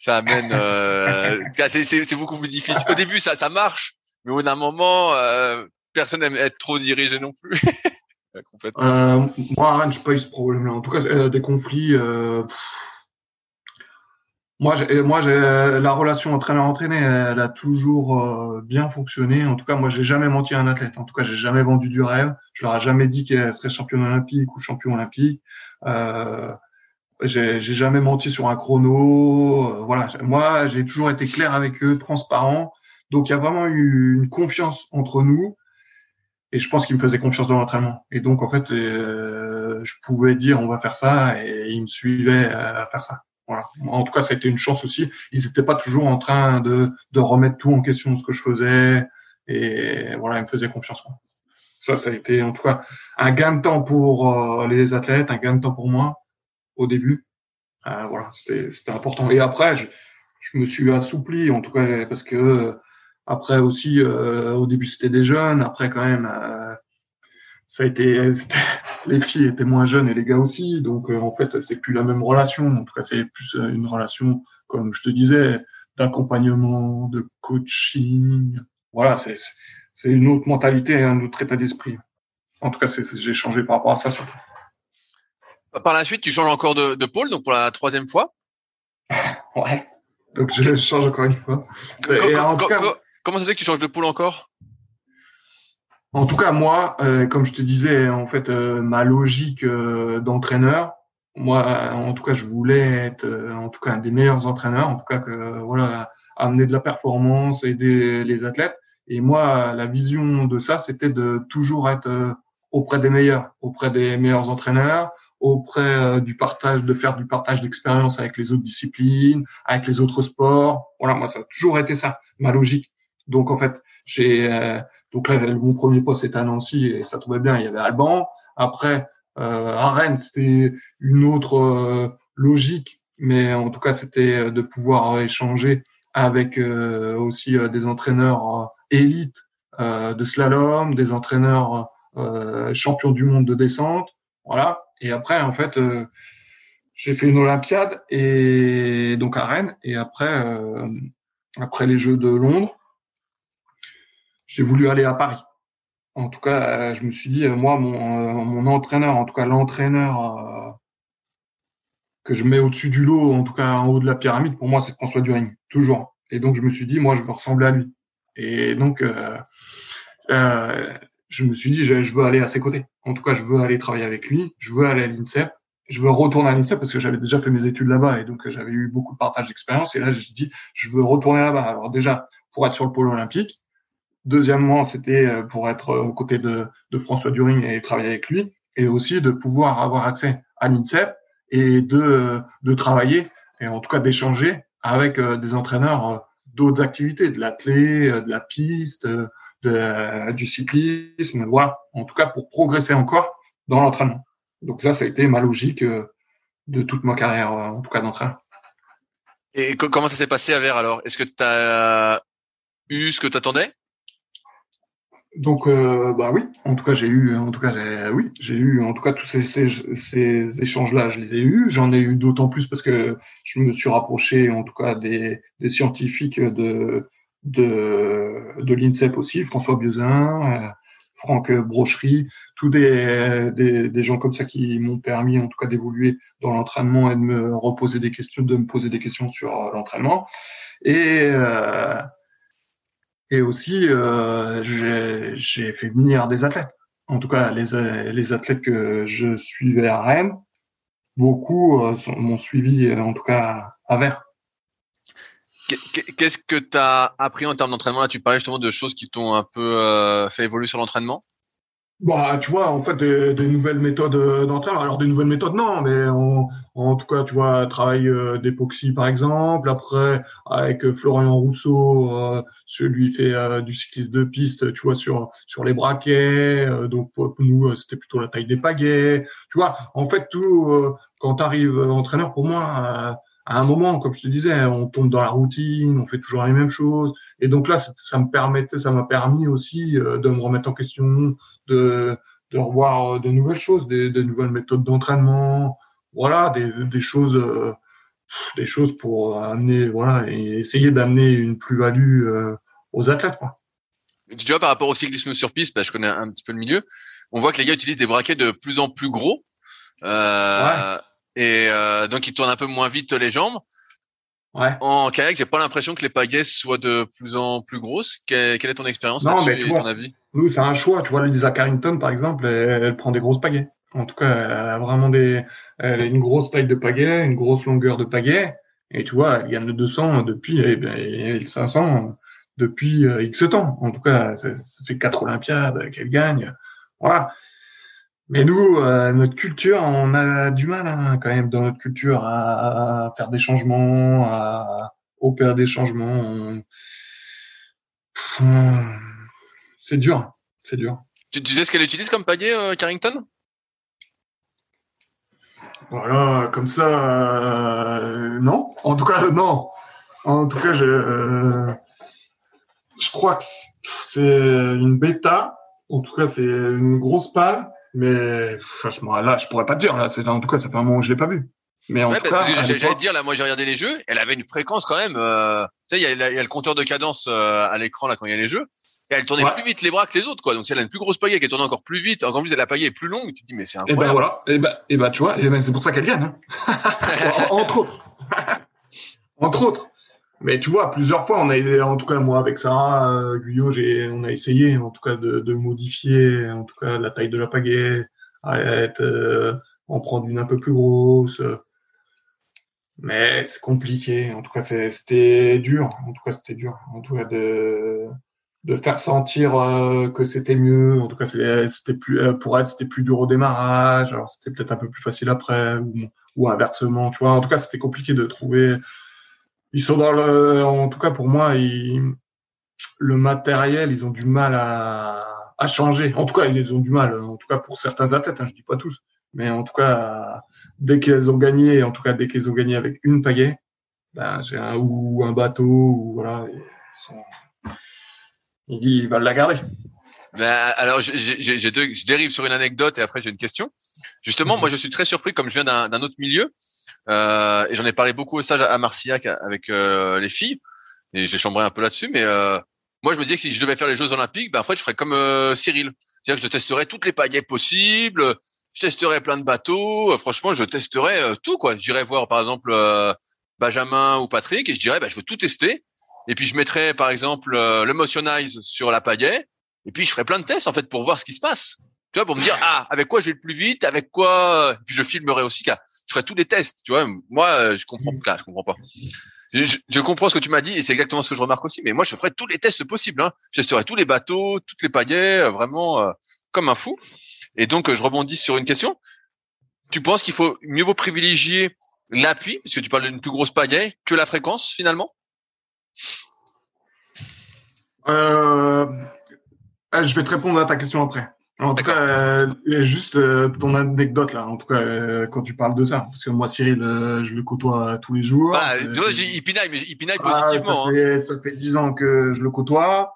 Ça amène, euh, [LAUGHS] c'est beaucoup plus difficile. Au début, ça, ça marche, mais au bout d'un moment, euh, personne n'aime être trop dirigé non plus. [LAUGHS] euh, moi, j'ai pas eu ce problème-là. En tout cas, des conflits. Moi, moi, la relation entraîneur-entraîné, elle a toujours bien fonctionné. En tout cas, moi, j'ai jamais menti à un athlète. En tout cas, j'ai jamais vendu du rêve. Je leur ai jamais dit qu'elle serait championne olympique ou champion olympique. Euh, j'ai jamais menti sur un chrono. Euh, voilà. Moi, j'ai toujours été clair avec eux, transparent. Donc, il y a vraiment eu une confiance entre nous. Et je pense qu'ils me faisaient confiance dans l'entraînement. Et donc, en fait, euh, je pouvais dire on va faire ça, et ils me suivaient à faire ça. En tout cas, ça a été une chance aussi. Ils n'étaient pas toujours en train de, de remettre tout en question ce que je faisais. Et voilà, ils me faisaient confiance. Ça, ça a été en tout cas un gain de temps pour euh, les athlètes, un gain de temps pour moi au début. Euh, voilà, c'était important. Et après, je, je, me suis assoupli, en tout cas, parce que après aussi, euh, au début, c'était des jeunes. Après, quand même, ça a été, [LAUGHS] les filles étaient moins jeunes et les gars aussi, donc euh, en fait c'est plus la même relation. En tout cas c'est plus euh, une relation, comme je te disais, d'accompagnement, de coaching. Voilà, c'est c'est une autre mentalité, un autre état d'esprit. En tout cas, j'ai changé par rapport à ça surtout. Par la suite, tu changes encore de, de pôle, donc pour la troisième fois. [LAUGHS] ouais. Donc je change encore une fois. comment ça se fait que tu changes de pôle encore? En tout cas, moi, euh, comme je te disais, en fait, euh, ma logique euh, d'entraîneur, moi, en tout cas, je voulais être, en tout cas, un des meilleurs entraîneurs, en tout cas, que voilà, amener de la performance, aider les athlètes. Et moi, la vision de ça, c'était de toujours être auprès des meilleurs, auprès des meilleurs entraîneurs, auprès du partage, de faire du partage d'expérience avec les autres disciplines, avec les autres sports. Voilà, moi, ça a toujours été ça, ma logique. Donc, en fait, j'ai donc là, mon premier poste c'était à Nancy et ça trouvait bien. Il y avait Alban. Après, euh, à Rennes, c'était une autre euh, logique, mais en tout cas, c'était euh, de pouvoir échanger avec euh, aussi des entraîneurs élites de slalom, des entraîneurs champions du monde de descente, voilà. Et après, en fait, j'ai fait une Olympiade et donc à Rennes. Et après, après les Jeux de Londres, j'ai voulu aller à Paris. En tout cas, euh, je me suis dit, euh, moi, mon, euh, mon entraîneur, en tout cas l'entraîneur que je mets au-dessus du lot, en tout cas en haut de la pyramide, pour moi, c'est François During, toujours. Et donc, je me suis dit, moi, je veux ressembler à lui. Et donc, euh, je me suis dit, je, veux aller à ses côtés. En tout cas, je veux aller travailler avec lui. Je veux aller à l'INSEP. Je veux retourner à l'INSEP parce que j'avais déjà fait mes études là-bas et donc j'avais eu beaucoup de partage d'expérience. Et là, je dit, je veux retourner là-bas. Alors déjà, pour être sur le pôle olympique, Deuxièmement, c'était euh, pour être aux côtés de, François During et travailler avec lui, et aussi de pouvoir avoir accès à l'INSEP et de, de travailler, et en tout cas d'échanger avec euh, des entraîneurs euh, d'autres activités, de l'athlé, de la piste, de, du cyclisme, voilà. En tout cas, pour progresser encore dans l'entraînement. Donc ça, ça a été ma logique de toute ma carrière, en tout cas d'entraîneur. Et comment ça s'est passé à Vers alors? Est-ce que tu as eu ce que tu attendais Donc euh, bah oui, en tout cas j'ai eu, en tout cas oui, j'ai eu, en tout cas tous ces, ces, ces échanges-là, je les ai eus. J'en ai eu d'autant plus parce que je me suis rapproché, en tout cas des, des scientifiques de de, de l'INSEP aussi, François Biozin, euh, Franck Brocherie, tous des, des, des, gens comme ça qui m'ont permis en tout cas d'évoluer dans l'entraînement et de me reposer des questions, de me poser des questions sur l'entraînement. Et euh, et aussi, euh, j'ai fait venir des athlètes. En tout cas, les, les athlètes que je suivais à Rennes, beaucoup euh, m'ont suivi, euh, en tout cas, à Vers. Qu'est-ce que tu as appris en termes d'entraînement? Là, tu parlais justement de choses qui t'ont un peu euh, fait évoluer sur l'entraînement. Bah, tu vois, en fait, des, nouvelles méthodes euh, d'entraînement. Alors, des nouvelles méthodes, non, mais en, en tout cas, tu vois, travail euh, d'époxy, par exemple. Après, avec euh, Florian Rousseau, euh, celui fait du cyclisme de piste, tu vois, sur sur les braquets. donc, pour nous, c'était plutôt la taille des pagaies. Tu vois, en fait, tout, quand tu arrives entraîneur, pour moi, à un moment, comme je te disais, on tombe dans la routine, on fait toujours les mêmes choses. Et donc là, ça, me permettait, ça m'a permis aussi euh, de me remettre en question, de, de revoir euh, de nouvelles choses, des, de nouvelles méthodes d'entraînement, voilà, des, des choses, euh, des choses pour amener, voilà, et essayer d'amener une plus-value aux athlètes, quoi. Tu vois, par rapport au cyclisme sur piste, bah, je connais un petit peu le milieu. On voit que les gars utilisent des braquets de plus en plus gros. Euh, et euh, donc il tourne un peu moins vite les jambes. Ouais. En kayak, j'ai pas l'impression que les pagaies soient de plus en plus grosses. Quelle, est ton expérience Non, mais tu ton avis? Nous, c'est un choix. Tu vois, Lisa Carrington, par exemple, elle, prend des grosses pagaies. En tout cas, elle a vraiment des, elle a une grosse taille de pagaie, une grosse longueur de pagaie. Et tu vois, elle gagne le 200 depuis, eh ben, et le 500 depuis euh, X temps. En tout cas, ça, ça fait quatre Olympiades qu'elle gagne. Voilà. Mais nous, euh, notre culture, on a du mal hein, quand même dans notre culture à, faire des changements, à opérer des changements. C'est dur, c'est dur. Tu, tu, sais ce qu'elle utilise comme panier, euh, Carrington? Voilà, comme ça, euh, non. En tout cas, non. En tout cas, je, euh, je crois que c'est une bêta. En tout cas, c'est une grosse palle mais franchement, là, je pourrais pas te dire. Là, en tout cas, ça fait un moment que je l'ai pas vu. Mais en tout cas, j'allais dire là, moi j'ai regardé les jeux. Elle avait une fréquence quand même. Euh, tu sais, il y, a le compteur de cadence euh, à l'écran là quand il y a les jeux. Et elle tournait plus vite les bras que les autres, quoi. Donc, si elle a une plus grosse pagaie qui tournait encore plus vite, encore plus, la pagaie est plus longue, tu te dis, mais c'est incroyable. Et ben voilà. Et ben, et ben, tu vois, ben, c'est pour ça qu'elle gagne, hein. [LAUGHS] Entre autres. [LAUGHS] Entre autres. Mais tu vois, plusieurs fois, on a, en tout cas moi avec Sarah euh, Guyot, on a essayé en tout cas de, de, modifier, en tout cas la taille de la pagaie, être, euh, en prendre une un peu plus grosse. Mais c'est compliqué. En tout cas, c'était dur. En tout cas, c'était dur. En tout cas, de de faire sentir euh, que c'était mieux. En tout cas, c'était plus euh, pour elle, c'était plus dur au démarrage. Alors, c'était peut-être un peu plus facile après ou, ou inversement. Tu vois. En tout cas, c'était compliqué de trouver ils sont dans le, en tout cas pour moi, ils, le matériel, ils ont du mal à, à changer. En tout cas, ils ont du mal. En tout cas pour certains athlètes, hein, je dis pas tous, mais en tout cas, dès qu'ils ont gagné, en tout cas dès qu'ils ont gagné avec une pagaie, ben j'ai un ou un bateau ou voilà, ils, sont, ils, veulent la garder. Ben, alors, je, je, je, je, dérive sur une anecdote et après j'ai une question. Justement, moi, je suis très surpris, comme je viens d'un autre milieu, euh, et j'en ai parlé beaucoup au stage à Marcillac avec euh, les filles, et j'ai chambré un peu là-dessus. Mais euh, moi, je me disais que si je devais faire les Jeux Olympiques, ben en fait, je ferais comme Cyril, c'est-à-dire que je testerais toutes les paillettes possibles, je testerais plein de bateaux. franchement, je testerais tout quoi. J'irais voir par exemple Benjamin ou Patrick et je dirais, ben, je veux tout tester. Et puis je mettrais par exemple le Motionize sur la paillette. Et puis je ferais plein de tests en fait pour voir ce qui se passe. Tu vois, pour me dire ah avec quoi je vais le plus vite, avec quoi. Et puis je filmerais aussi je ferais tous les tests. Tu vois, moi, euh, je comprends pas, je comprends pas. Je, comprends ce que tu m'as dit et c'est exactement ce que je remarque aussi. Mais moi, je ferais tous les tests possibles. Hein. Je testerais tous les bateaux, toutes les pagaies, euh, vraiment euh, comme un fou. Et donc, je rebondis sur une question. Tu penses qu'il faut mieux vaut privilégier l'appui, parce que tu parles d'une plus grosse pagaie, que la fréquence finalement? Euh, Je vais te répondre à ta question après. En tout cas, euh, juste euh, ton anecdote là, en tout cas, euh, quand tu parles de ça, parce que moi, Cyril, euh, je le côtoie tous les jours. Ah, tu vois, il pinaille, mais il pinaille positivement. ça, hein. fait, ça fait 10 ans que je le côtoie.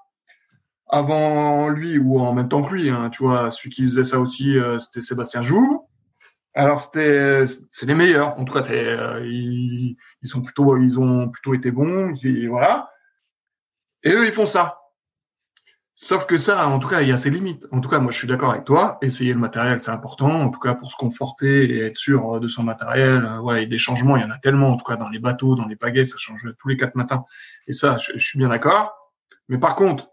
avant lui ou en même temps que lui, hein, tu vois, celui qui faisait ça aussi, euh, c'était Sébastien Jouve. Alors c'était, c'est les meilleurs. En tout cas, c'est, euh, ils, ils, sont plutôt, ils ont plutôt été bons. Et voilà. Et eux, ils font ça. Sauf que ça, en tout cas, il y a ses limites. En tout cas, moi, je suis d'accord avec toi. Essayer le matériel, c'est important. En tout cas, pour se conforter et être sûr de son matériel. Euh, ouais, et des changements, il y en a tellement. En tout cas, dans les bateaux, dans les pagaies, ça change tous les quatre matins. Et ça, je, suis bien d'accord. Mais par contre,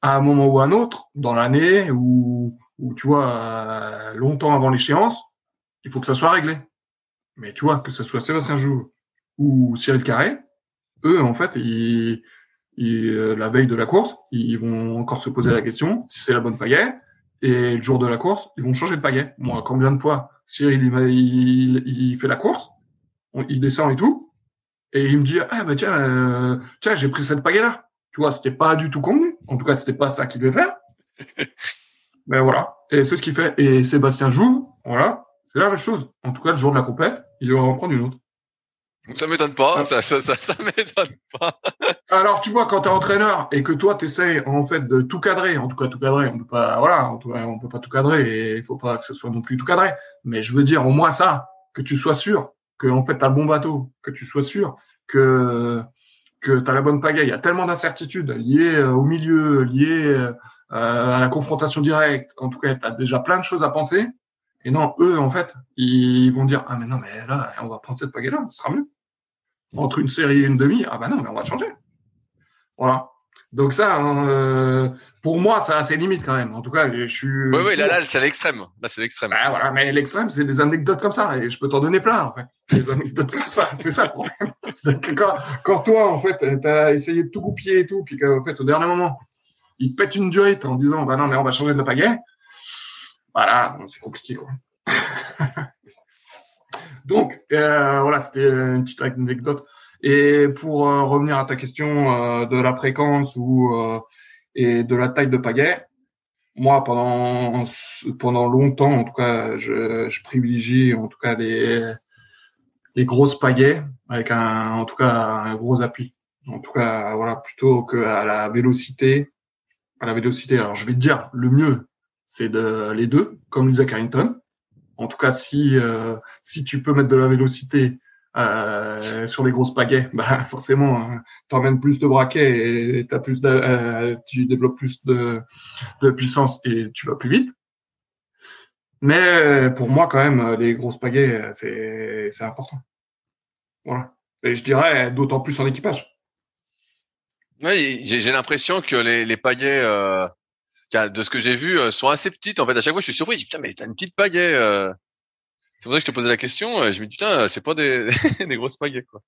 à un moment ou à un autre, dans l'année ou, ou tu vois, euh, longtemps avant l'échéance, il faut que ça soit réglé. Mais tu vois, que ce soit Sébastien Jou ou Cyril Carré, eux, en fait, ils, ils, euh, la veille de la course, ils vont encore se poser la question si c'est la bonne pagaie. Et le jour de la course, ils vont changer de pagaie. Moi, combien de fois Cyril, il, il, fait la course, il descend et tout, et il me dit, ah ben tiens, euh, tiens, j'ai pris cette pagaie-là. Tu vois, c'était pas du tout convenu. En tout cas, c'était pas ça qu'il devait faire. Mais [LAUGHS] voilà. Et c'est ce qu'il fait. Et Sébastien joue, voilà. C'est la même chose. En tout cas, le jour de la compète, il va en prendre une autre. Ça m'étonne pas, ah. ça, ça, ça, ça [LAUGHS] m'étonne pas. Alors, tu vois, quand tu es entraîneur et que toi, tu essaies, en fait, de tout cadrer, en tout cas, tout cadrer, on peut pas, voilà, on peut pas tout cadrer et il faut pas que ce soit non plus tout cadré. Mais je veux dire, au moins ça, que tu sois sûr que, en fait, t'as le bon bateau, que tu sois sûr que, que tu as la bonne pagaie. Il y a tellement d'incertitudes liées euh, au milieu, liées euh, à la confrontation directe. En tout cas, tu as déjà plein de choses à penser. Et non, eux, en fait, ils vont dire, ah mais non, mais là, on va prendre cette pagaie-là, ce sera mieux. Entre une série et une demi, ah bah non, mais on va changer. Voilà. Donc ça, hein, euh, pour moi, ça a ses limites quand même. En tout cas, je suis. Oui, oui, là, là, c'est l'extrême. Là, c'est l'extrême. Ah, voilà, mais l'extrême, c'est des anecdotes comme ça, et je peux t'en donner plein, en fait. Des anecdotes comme ça, c'est ça le problème. [LAUGHS] quand, quand, toi, en fait, t'as essayé de tout couper et tout, puis qu'en fait, au dernier moment, il te pète une durite en disant, bah non, mais on va changer de la pagaie. Voilà, c'est compliqué, quoi. [LAUGHS] Donc, euh, voilà, c'était une petite anecdote. Et pour euh, revenir à ta question euh, de la fréquence ou euh, et de la taille de pagaie, moi pendant pendant longtemps, en tout cas, je, je privilégie en tout cas les les grosses pagaies avec un en tout cas un gros appui. En tout cas, voilà, plutôt que à la vélocité. À la vélocité, alors je vais te dire, le mieux, c'est de les deux, comme Lisa Carrington. En tout cas, si si tu peux mettre de la vélocité euh, sur les grosses pagaies, [LAUGHS] bah forcément, hein, tu emmènes plus de braquets et as plus de, euh, tu développes plus de, puissance et tu vas plus vite. Mais pour moi, quand même, les grosses pagaies, c'est c'est important. Voilà. Et je dirais d'autant plus en équipage. Oui, j'ai l'impression que les, les pagaies, euh, de ce que j'ai vu, euh, sont assez petites. En fait, à chaque fois, je suis surpris. Je dis, putain, mais t'as une petite pagaie. Euh. C'est pour ça que je te posais la question. Euh, je me dis, putain, c'est pas des, [LAUGHS] des grosses pagaies, quoi.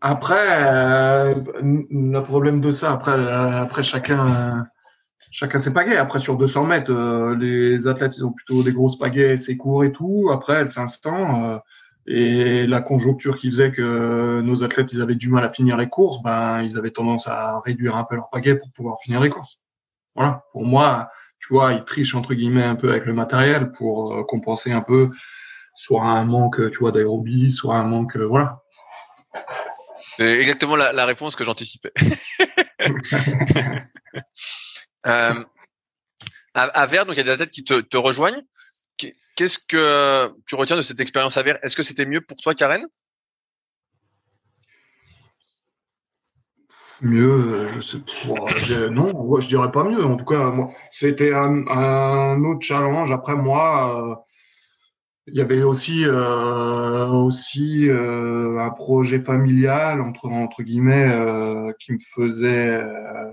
Après, euh, le problème de ça, après, après chacun, chacun ses pagaies. Après, sur 200 mètres, les athlètes, ils ont plutôt des grosses pagaies, c'est court et tout. Après, c'est instant. et la conjoncture qui faisait que nos athlètes, ils avaient du mal à finir les courses, ben, ils avaient tendance à réduire un peu leurs pagaies pour pouvoir finir les courses. Voilà. Pour moi, tu vois, ils trichent entre guillemets un peu avec le matériel pour compenser un peu soit un manque, tu vois, d'aérobie, soit un manque, euh, voilà. C'est exactement la, réponse que j'anticipais. [LAUGHS] euh, à, à Vert, donc il y a des athlètes qui te, te rejoignent. Qu'est-ce que tu retiens de cette expérience à Vert? Est-ce que c'était mieux pour toi, Karen? Mieux, je sais pas. non, je dirais pas mieux. En tout cas, moi, c'était un, un, autre challenge. Après, moi, euh, il y avait aussi euh, aussi euh, un projet familial entre entre guillemets euh, qui me faisait euh,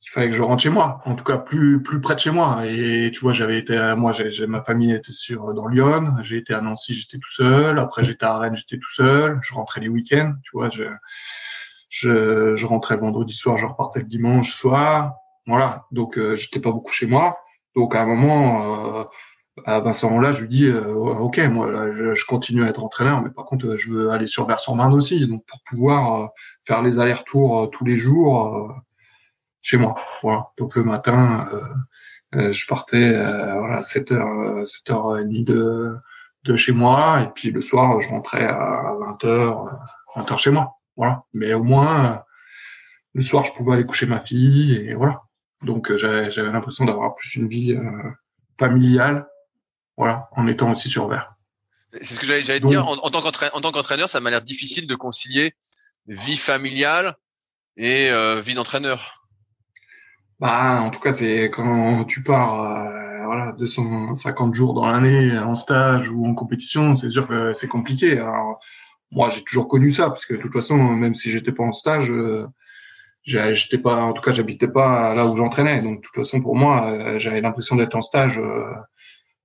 qu'il fallait que je rentre chez moi en tout cas plus plus près de chez moi et tu vois j'avais été moi j'ai ma famille était sur dans Lyon j'ai été à Nancy j'étais tout seul après j'étais à Rennes j'étais tout seul je rentrais les week-ends tu vois je, je rentrais vendredi soir je repartais le dimanche soir. Voilà. Donc euh, j'étais pas beaucoup chez moi. Donc à un moment euh, à Vincent là je lui dis euh, ok moi je, continue à être entraîneur mais par contre je veux aller sur versant marne aussi. Donc pour pouvoir euh, faire les allers-retours euh, tous les jours chez moi. Voilà. Donc le matin je partais voilà 7 h 7 h de de chez moi. Et puis le soir je rentrais à 20 h 20 h chez moi voilà mais au moins le soir, je pouvais aller coucher ma fille et voilà. Donc euh, j'avais l'impression d'avoir plus une vie euh, familiale, voilà, en étant aussi sur verre. C'est ce que j'allais dire. En, en tant qu'entraîneur, ça m'a l'air difficile de concilier vie familiale et euh, vie d'entraîneur. Bah, en tout cas, c'est quand tu pars, euh, voilà, 250 jours dans l'année en stage ou en compétition, c'est sûr que c'est compliqué. Alors, moi, j'ai toujours connu ça parce que de toute façon, même si j'étais pas en stage, euh, j'étais pas, en tout cas, j'habitais pas là où j'entraînais. Donc, de toute façon, pour moi, euh, j'avais l'impression d'être en stage euh,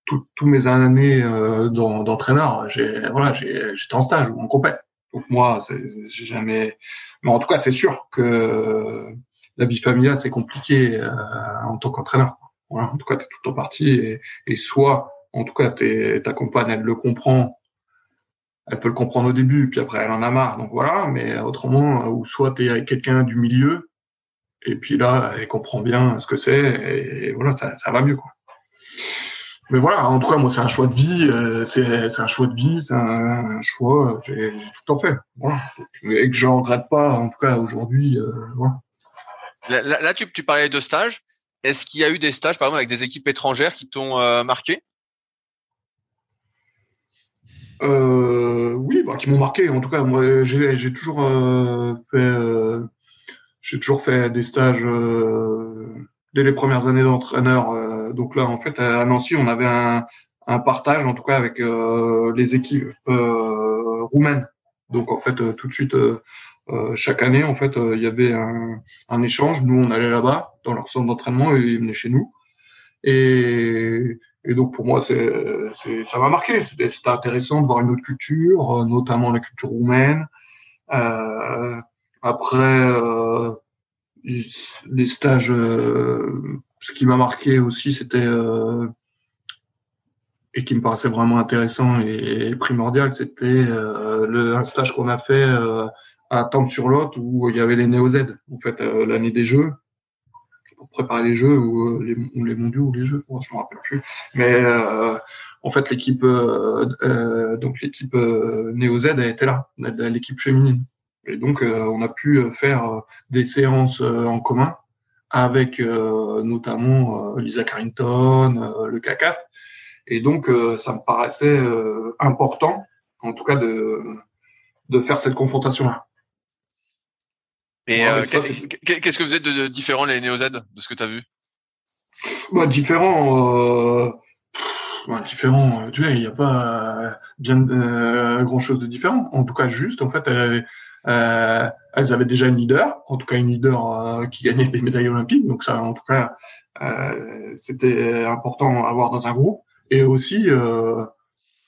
toutes mes années euh, d'entraîneur. j'ai, voilà, j'étais en stage ou en compète. Donc moi, j'ai jamais. Mais en tout cas, c'est sûr que la vie familiale c'est compliqué euh, en tant qu'entraîneur. Voilà, en tout cas, tu es tout en partie et, et, soit, en tout cas, ta compagne elle le comprend elle peut le comprendre au début, puis après elle en a marre, donc voilà. Mais autrement, ou soit tu es avec quelqu'un du milieu, et puis là, elle comprend bien ce que c'est, et, voilà, ça, ça va mieux. Mais voilà, en tout cas, moi, c'est un choix de vie, euh, c'est un choix de vie, c'est un, choix, j'ai tout en fait, voilà. Et que je regrette pas, en tout cas, aujourd'hui, euh, voilà. Là, tu, tu parlais de stages. Est-ce qu'il y a eu des stages, par exemple, avec des équipes étrangères qui t'ont euh, marqué? euh, oui, bah, qui m'ont marqué. En tout cas, moi, j'ai toujours euh, fait, euh, j'ai toujours fait des stages euh, dès les premières années d'entraîneur. Euh, donc là, en fait, à Nancy, on avait un, un partage, en tout cas, avec les équipes roumaines. Donc en fait, tout de suite, chaque année, en fait, il y avait un, un échange. Nous, on allait là-bas dans leur centre d'entraînement et ils venaient chez nous. Et et donc pour moi, c'est, ça m'a marqué. C'était, intéressant de voir une autre culture, euh, notamment la culture roumaine. Euh, après, euh, les stages, euh, ce qui m'a marqué aussi, c'était euh, et qui me paraissait vraiment intéressant et primordial, c'était le un stage qu'on a fait à Tempe-sur-Lot où il y avait les Néo-Z, en fait, l'année des Jeux pour préparer les jeux ou euh, les, les mondiaux ou les jeux, je me rappelle plus. Mais euh, en fait, l'équipe euh, donc l'équipe Néo Z a été là, l'équipe féminine. Et donc, on a pu faire des séances en commun avec notamment Lisa Carrington, le CACAT. Et donc, ça me paraissait important, en tout cas, de, de faire cette confrontation-là. Et euh, qu'est-ce que vous êtes de, différent les Neo Z de ce que tu as vu? Bah, Différent, euh... différent. Euh, tu vois, il n'y a pas euh, bien euh, grand chose de différent. En tout cas, juste en fait, elles, euh, elles avaient déjà une leader, en tout cas une leader qui gagnait des médailles olympiques. Donc ça, en tout cas, c'était important à avoir dans un groupe. Et aussi,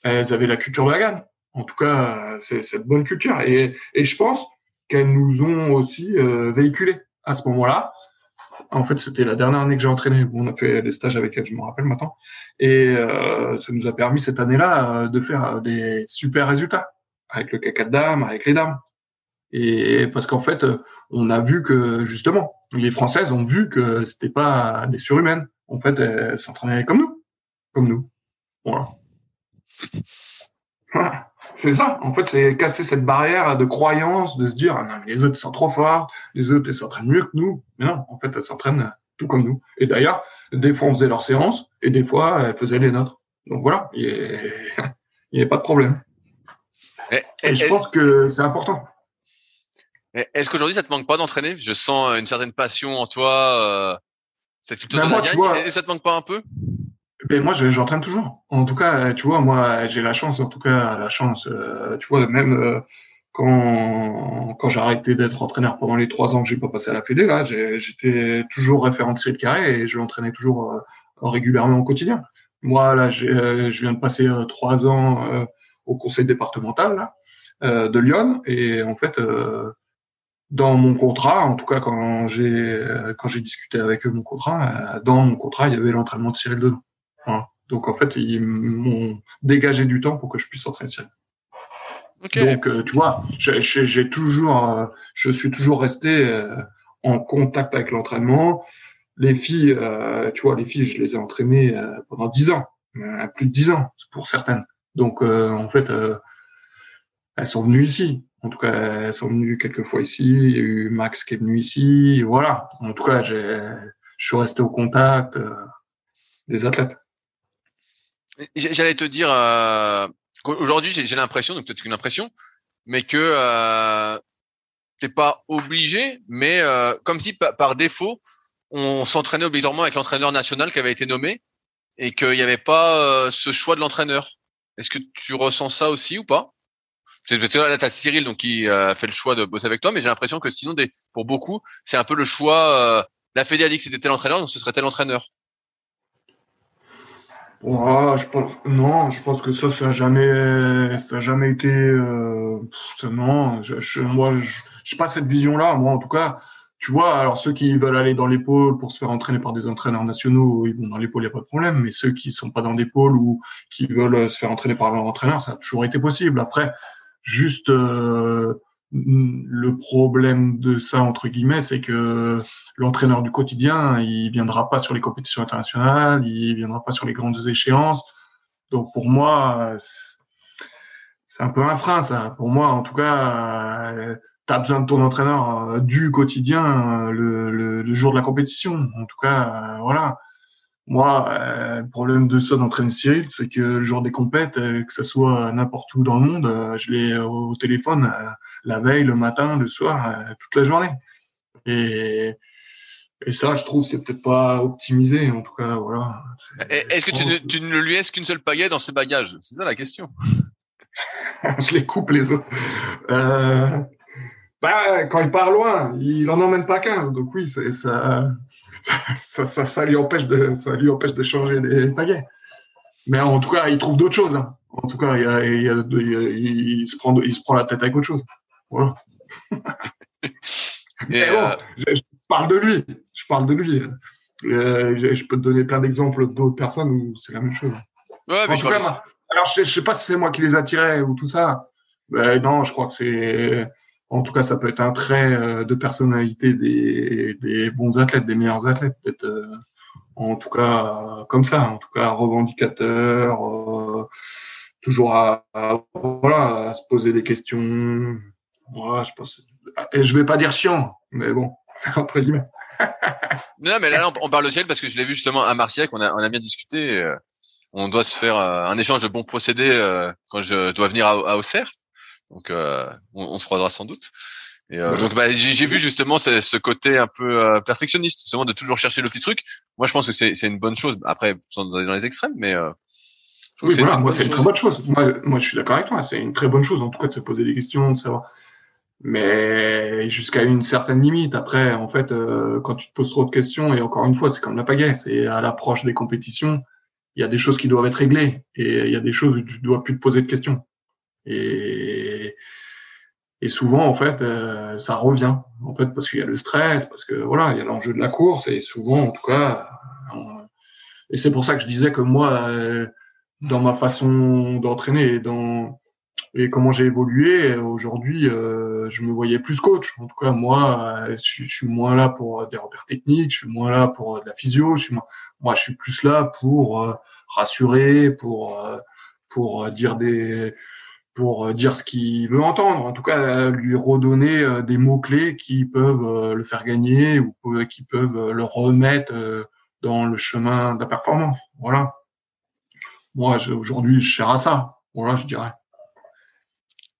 elles avaient la culture de la gagne. En tout cas, c'est cette bonne culture. Et, et je pense qu'elles nous ont aussi euh, véhiculé à ce moment-là. En fait, c'était la dernière année que j'ai entraîné. on a fait des stages avec elles, je me rappelle maintenant. Et euh, ça nous a permis cette année-là euh, de faire des super résultats avec le caca de dames, avec les dames. Et parce qu'en fait, on a vu que justement, les Françaises ont vu que c'était pas des surhumaines. En fait, elles s'entraînaient comme nous, comme nous. Voilà. C'est ça. En fait, c'est casser cette barrière de croyance, de se dire, ah non, les autres sont trop forts, les autres, ils s'entraînent mieux que nous. Mais non, en fait, elles s'entraînent tout comme nous. Et d'ailleurs, des fois, on faisait leurs séances, et des fois, elles faisaient les nôtres. Donc voilà, il n'y [LAUGHS] a, pas de problème. Et, je pense que c'est important. Est-ce qu'aujourd'hui, ça te manque pas d'entraîner? Je sens une certaine passion en toi. Euh, c'est plutôt ben de Et ça te manque pas un peu? Ben moi, j'entraîne toujours. En tout cas, tu vois, moi, j'ai la chance, en tout cas, la chance, euh, tu vois, même euh, quand, quand j'ai arrêté d'être entraîneur pendant les trois ans que j'ai pas passé à la Fédé, là, j'étais toujours référencié de carré et je l'entraînais toujours euh, régulièrement au quotidien. Moi, là, je viens de passer trois ans au conseil départemental là, de Lyon et en fait, dans mon contrat, en tout cas quand j'ai quand j'ai discuté avec eux mon contrat, dans mon contrat, il y avait l'entraînement de Cyril dedans. Donc en fait, ils m'ont dégagé du temps pour que je puisse entraîner Donc euh, tu vois, j'ai toujours, euh, je suis toujours resté euh, en contact avec l'entraînement. Les filles, tu vois, les filles, je les ai entraînées pendant dix ans, plus de dix ans pour certaines. Donc en fait, elles sont venues ici. En tout cas, elles sont venues quelques fois ici. Il y a eu Max qui est venu ici. Voilà. En tout cas, j'ai, je suis resté au contact euh, des athlètes. J'allais te dire, euh, aujourd'hui, j'ai l'impression, donc peut-être qu'une impression, mais que euh, t'es pas obligé, mais euh, comme si par défaut, on s'entraînait obligatoirement avec l'entraîneur national qui avait été nommé et qu'il n'y avait pas euh, ce choix de l'entraîneur. Est-ce que tu ressens ça aussi ou pas? Là, t'as Cyril donc qui euh, fait le choix de bosser avec toi, mais j'ai l'impression que sinon, des, pour beaucoup, c'est un peu le choix. Euh, la Fédé a dit que c'était tel entraîneur, donc ce serait tel entraîneur. Je pense non, je pense que ça, ça a jamais, ça a jamais été. Euh, non, je, je, moi, je, pas cette vision-là. Moi, en tout cas, tu vois, alors ceux qui veulent aller dans les pôles pour se faire entraîner par des entraîneurs nationaux, ils vont dans les pôles, il n'y a pas de problème. Mais ceux qui sont pas dans des pôles ou qui veulent se faire entraîner par leur entraîneur, ça a toujours été possible. Après, juste euh, le problème de ça entre guillemets, c'est que l'entraîneur du quotidien, il viendra pas sur les compétitions internationales, il viendra pas sur les grandes échéances. Donc pour moi, c'est un peu un frein ça. Pour moi, en tout cas. Tu as besoin de ton entraîneur euh, du quotidien euh, le, le, jour de la compétition. En tout cas, euh, voilà. Moi, le problème de ça d'entraîner Cyril, c'est que le jour des compètes, que ce soit n'importe où dans le monde, je l'ai au téléphone la veille, le matin, le soir, toute la journée. Et, et ça, je trouve, c'est peut-être pas optimisé. En tout cas, voilà. Est-ce que tu ne, tu ne lui laisses qu'une seule pagaie dans ses bagages? C'est ça la question. [LAUGHS] je les coupe les autres. Bah, quand il part loin, il en emmène pas 15. Donc oui, ça, ça, ça, ça, lui empêche de, ça lui empêche de changer les pagaies. Mais en tout cas, il trouve d'autres choses. Hein. En tout cas, il, il, il, se prend, il se prend la tête avec autre chose. Voilà. [LAUGHS] Mais bon, euh, je, parle de lui. Je parle de lui. Euh, je, peux te donner plein d'exemples d'autres personnes où c'est la même chose. Ouais, mais en tout cas, alors je, je sais pas si c'est moi qui les attirais ou tout ça. Mais non, je crois que c'est en tout cas, ça peut être un trait euh, de personnalité des, des bons athlètes, des meilleurs athlètes, peut-être. Euh, en tout cas, comme ça. En tout cas, revendicateur, euh, toujours à, voilà, à se poser des questions. Voilà, je pense. Et je vais pas dire chiant, mais bon, [LAUGHS] entre guillemets. non, mais là, on parle de ciel parce que je l'ai vu justement à Marseille, qu'on a, on a bien discuté. on doit se faire un échange de bons procédés quand je dois venir à, à Auxerre. Donc euh, on, se croisera sans doute. Et euh, donc bah, j'ai vu justement ce, ce, côté un peu euh, perfectionniste, justement de toujours chercher le petit truc. Moi je pense que c'est une bonne chose. Après sans aller dans les extrêmes, mais oui, voilà, moi c'est une très bonne chose. Moi, moi je suis d'accord avec toi. C'est une très bonne chose en tout cas de se poser des questions, de savoir. Mais jusqu'à une certaine limite. Après, en fait, quand tu te poses trop de questions, et encore une fois, c'est comme la pagaie, c'est à l'approche des compétitions, il y a des choses qui doivent être réglées et il y a des choses où tu dois plus te poser de questions. Et, et souvent, en fait, euh, ça revient, en fait, parce qu'il y a le stress, parce que voilà, il y a l'enjeu de la course, et souvent, en tout cas, et c'est pour ça que je disais que moi, euh, dans ma façon d'entraîner et dans et comment j'ai évolué aujourd'hui, euh, je me voyais plus coach. En tout cas, moi, je, je, suis moins là pour des repères techniques, je suis moins là pour de la physio. Je suis moi, je suis plus là pour rassurer, pour pour dire des pour euh, dire ce qu'il veut entendre, en tout cas lui redonner euh, des mots-clés qui peuvent euh, le faire gagner ou qui peuvent le remettre dans le chemin de la performance. Voilà. Moi, aujourd'hui, je cherche à ça. Voilà, je dirais.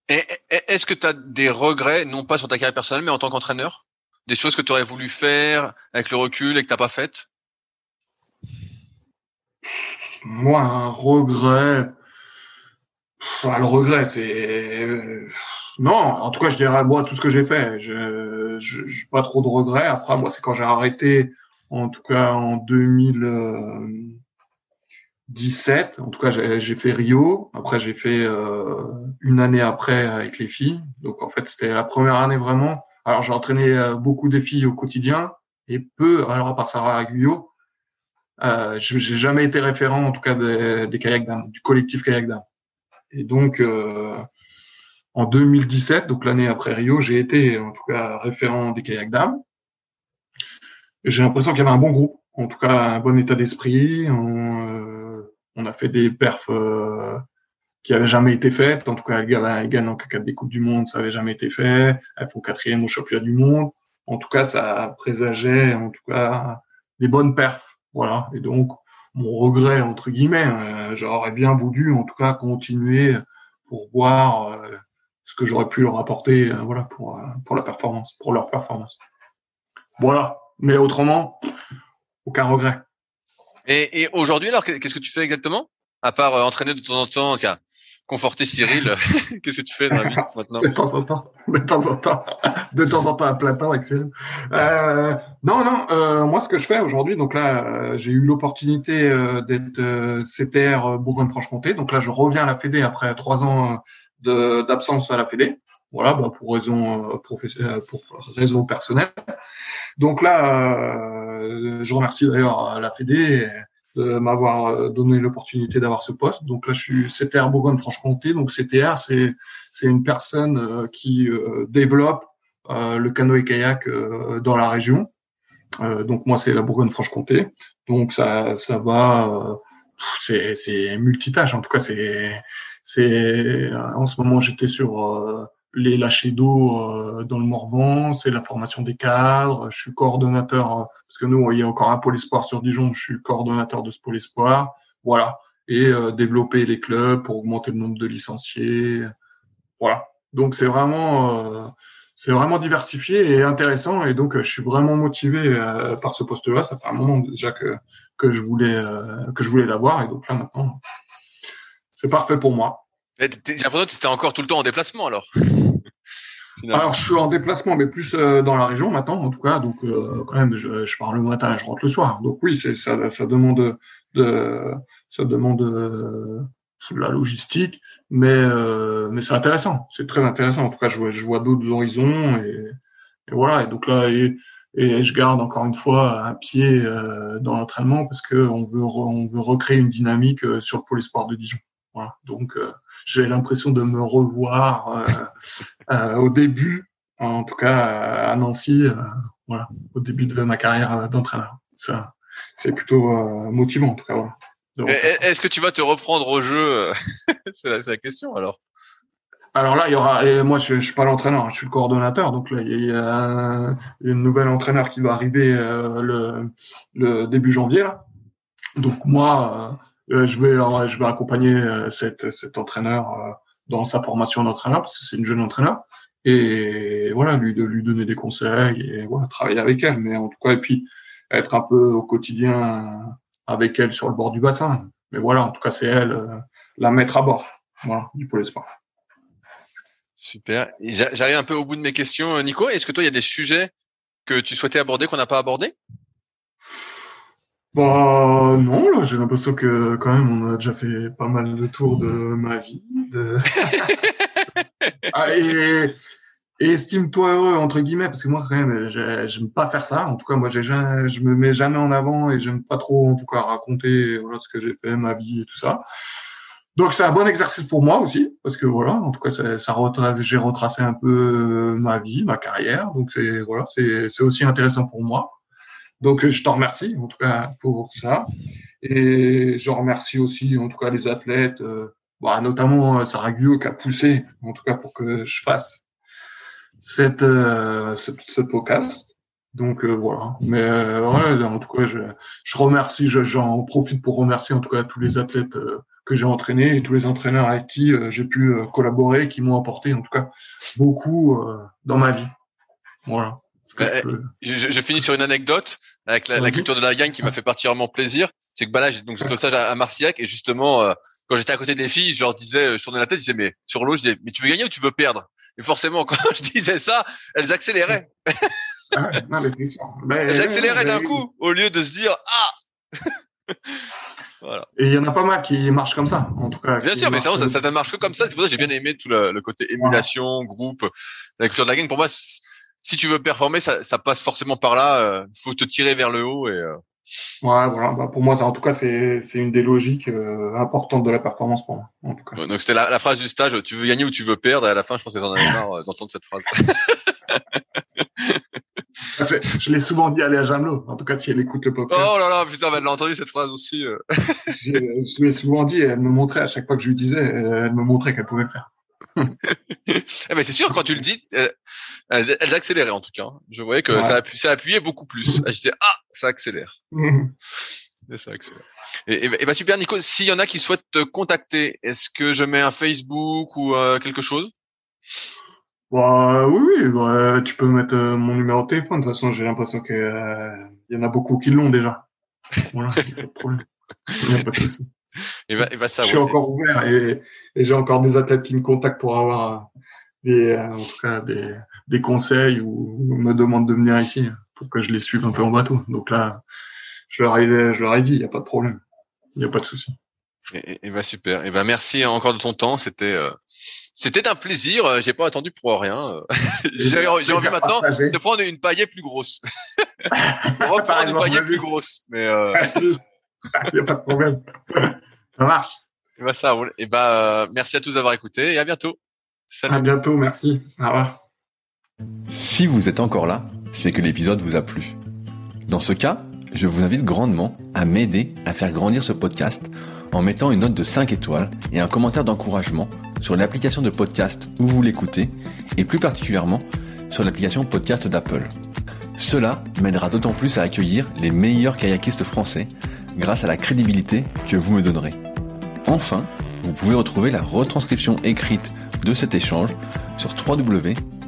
Est-ce que tu as des regrets, non pas sur ta carrière personnelle, mais en tant qu'entraîneur? Des choses que tu aurais voulu faire avec le recul et que tu pas faites? Moi, un regret, le regret, c'est non. En tout cas, je dirais moi tout ce que j'ai fait. Je, je, pas trop de regrets. Après, moi, c'est quand j'ai arrêté, en tout cas en 2017. En tout cas, j'ai fait Rio. Après, j'ai fait euh, une année après avec les filles. Donc, en fait, c'était la première année vraiment. Alors, j'ai entraîné euh, beaucoup des filles au quotidien et peu. Alors, à part Sarah Aguillot, euh, j'ai jamais été référent, en tout cas, des, des du collectif kayak d'âme. Et donc, euh, en 2017, donc l'année après Rio, j'ai été en tout cas référent des kayaks dames. J'ai l'impression qu'il y avait un bon groupe, en tout cas un bon état d'esprit. On, euh, on, a fait des perfs euh, qui avait jamais été faite. En tout cas, elles gagnent en quatre des coupes du monde, ça avait jamais été fait. Elles font quatrième au championnat du monde. En tout cas, ça présageait, en tout cas, des bonnes perfs. Voilà. Et donc, mon regret entre guillemets, euh, j'aurais bien voulu, en tout cas, continuer pour voir euh, ce que j'aurais pu leur apporter, euh, voilà, pour pour la performance, pour leur performance. Voilà. Mais autrement, aucun regret. Et, et aujourd'hui, alors, qu'est-ce que tu fais exactement? À part entraîner de temps en temps, conforter Cyril. [LAUGHS] Qu'est-ce que tu fais dans la vie maintenant De temps en temps, de temps en temps, [LAUGHS] de temps en temps à plein temps avec. Euh, non, non. Euh, moi, ce que je fais aujourd'hui, donc là, euh, j'ai eu l'opportunité euh, d'être euh, CTR Bourgogne-Franche-Comté. Donc là, je reviens à la Fédé après trois ans d'absence à la Fédé. Voilà, bah, pour raison pour raison personnelle. Donc là, je remercie d'ailleurs la Fédé de m'avoir euh, donné l'opportunité d'avoir ce poste. Donc là, je suis CTR Bourgogne-Franche-Comté. Donc CTR, c'est c'est une personne euh, qui euh, développe le canoë-kayak dans la région. donc moi, c'est la Bourgogne-Franche-Comté. Donc ça ça va, c'est c'est multitâche. En tout cas, c'est c'est en ce moment, j'étais sur les lâchers d'eau euh, dans le Morvan, c'est la formation des cadres. Je suis coordonnateur euh, parce que nous il y a encore un pôle espoir sur Dijon. Je suis coordonnateur de ce pôle espoir. Voilà et euh, développer les clubs pour augmenter le nombre de licenciés. Voilà. Donc c'est vraiment c'est vraiment diversifié et intéressant et donc je suis vraiment motivé par ce poste-là. Ça fait un moment déjà que que je voulais que je voulais l'avoir et donc là maintenant c'est parfait pour moi. J'ai l'impression que tu étais encore tout le temps en déplacement alors. [LAUGHS] Alors je suis en déplacement, mais plus euh, dans la région maintenant, en tout cas. Donc euh, quand même, je, je, pars le matin, je rentre le soir. Donc oui, ça, ça demande de, ça demande de la logistique, mais mais c'est intéressant, c'est très intéressant. En tout cas, je vois, je vois d'autres horizons et, et, voilà. Et donc là, et, et je garde encore une fois un pied euh, dans l'entraînement parce que on veut on veut recréer une dynamique sur le pôle espoir de Dijon. Voilà. Donc, euh, j'ai l'impression de me revoir euh, euh, au début, en tout cas à Nancy, voilà, au début de ma carrière d'entraîneur. Ça, c'est plutôt motivant, en tout cas. Voilà. Est-ce que tu vas te reprendre au jeu [LAUGHS] C'est la, la, question alors? Alors là, il y aura. Et moi, je, je suis pas l'entraîneur, je suis le coordonnateur. Donc là, il y a un, une nouvelle entraîneur qui va arriver le, le début janvier. Là. Donc moi, euh, je vais euh, je vais accompagner euh, cet, cet entraîneur dans sa formation d'entraîneur parce que c'est une jeune entraîneur. Et voilà lui de lui donner des conseils et voilà travailler avec elle. Mais en tout cas et puis être un peu au quotidien avec elle sur le bord du bassin. Mais voilà en tout cas c'est elle la mettre à bord voilà du pôle espoir. Super. J'arrive un peu au bout de mes questions Nico. Est-ce que toi il y a des sujets que tu souhaitais aborder qu'on n'a pas abordé bah non, là j'ai l'impression que quand même on a déjà fait pas mal de tours de ma vie. De... [LAUGHS] ah, et, estime-toi heureux entre guillemets parce que moi quand même j'aime pas faire ça. En tout cas moi j'ai je me mets jamais en avant et j'aime pas trop en tout cas raconter voilà ce que j'ai fait, ma vie et tout ça. Donc c'est un bon exercice pour moi aussi parce que voilà en tout cas ça, ça retrace, j'ai retracé un peu ma vie, ma carrière. Donc c'est voilà c'est c'est aussi intéressant pour moi. Donc, je t'en remercie, en tout cas, pour ça. Et je remercie aussi, en tout cas, les athlètes, euh, bah, notamment euh, Sarah Guyot qui a poussé, en tout cas, pour que je fasse cette, euh, ce, podcast. Donc, euh, voilà. Mais euh, voilà, en tout cas, je, je remercie, j'en profite pour remercier, en tout cas, tous les athlètes que j'ai entraînés et tous les entraîneurs avec qui j'ai pu collaborer, qui m'ont apporté, en tout cas, beaucoup dans ma vie. Voilà. Je, je, finis sur une anecdote avec la, la, culture de la gang qui m'a fait particulièrement plaisir. C'est que bah là, donc j'étais au stage à, Marciac et justement, euh, quand j'étais à côté des filles, je leur disais, je tournais la tête, je disais mais sur l'eau, je disais mais tu veux gagner ou tu veux perdre? Et forcément, [LAUGHS] quand je disais ça, elles accéléraient. Ah non, mais [LAUGHS] mais, elles accéléraient d'un coup au lieu de se dire ah. [LAUGHS] Voilà. Et il y en a pas mal qui marchent comme ça, en tout cas. Bien sûr, mais ça, ça, ça ne marche que comme ça. C'est pour ça que j'ai bien aimé tout le, le côté émulation, groupe, la culture de la gang. Pour moi, si tu veux performer, ça, ça passe forcément par là. Il euh, faut te tirer vers le haut et. Euh... Ouais, voilà. Bah, pour moi, en tout cas, c'est une des logiques euh, importantes de la performance pour moi. En tout cas. donc c'était la, la, phrase du stage. Tu veux gagner ou tu veux perdre. Et à la fin, je pense que t'en avais marre d'entendre cette phrase. [LAUGHS] je l'ai souvent dit à Léa Jamelot. En tout cas, si elle écoute le podcast. Oh là là, putain, elle l'a entendu cette phrase aussi. [LAUGHS] je, je lui ai souvent dit, et elle me montrait à chaque fois que je lui disais, elle me montrait qu'elle pouvait le faire. [LAUGHS] Eh ben, c'est sûr, quand tu le dis, elles, elles accéléraient en tout cas. Je voyais que Ouais. ça, appu- ça appuyait beaucoup plus. [LAUGHS] Ah, J'étais, ah, ça accélère. [LAUGHS] Et ça accélère. Et, et, et bah super Nico, s'il y en a qui souhaitent te contacter, est-ce que je mets un Facebook ou euh, quelque chose? Bah, oui, oui, bah, tu peux mettre euh, mon numéro de téléphone. De toute façon, j'ai l'impression que euh, il y en a beaucoup qui l'ont déjà. Voilà, pas de problème. A pas de souci. Et bah, et bah ça. je suis ouais. encore ouvert et, et j'ai encore des athlètes qui me contactent pour avoir des, euh, en tout cas des, des conseils ou me demandent de venir ici pour que je les suive un peu en bateau. Donc là, je leur ai, je leur ai dit, il n'y a pas de problème. Il n'y a pas de souci. Et, et- et bah super. Et bah merci encore de ton temps. C'était euh, c'était un plaisir. Euh, J'ai pas attendu pour rien. Euh, [LAUGHS] J'ai envie maintenant de prendre une paillette plus grosse. [LAUGHS] [LAUGHS] de Par reprendre une paillette plus grosse. Mais euh, Il n'y a pas de problème. Ça marche. et bah ça roule. Et bah euh, merci à tous d'avoir écouté et à bientôt. Salut. À bientôt. Merci. Au revoir. Si vous êtes encore là, c'est que l'épisode vous a plu. Dans ce cas, je vous invite grandement à m'aider à faire grandir ce podcast en mettant une note de 5 étoiles et un commentaire d'encouragement sur l'application de podcast où vous l'écoutez et plus particulièrement sur l'application podcast d'Apple. Cela m'aidera d'autant plus à accueillir les meilleurs kayakistes français grâce à la crédibilité que vous me donnerez. Enfin, vous pouvez retrouver la retranscription écrite de cet échange sur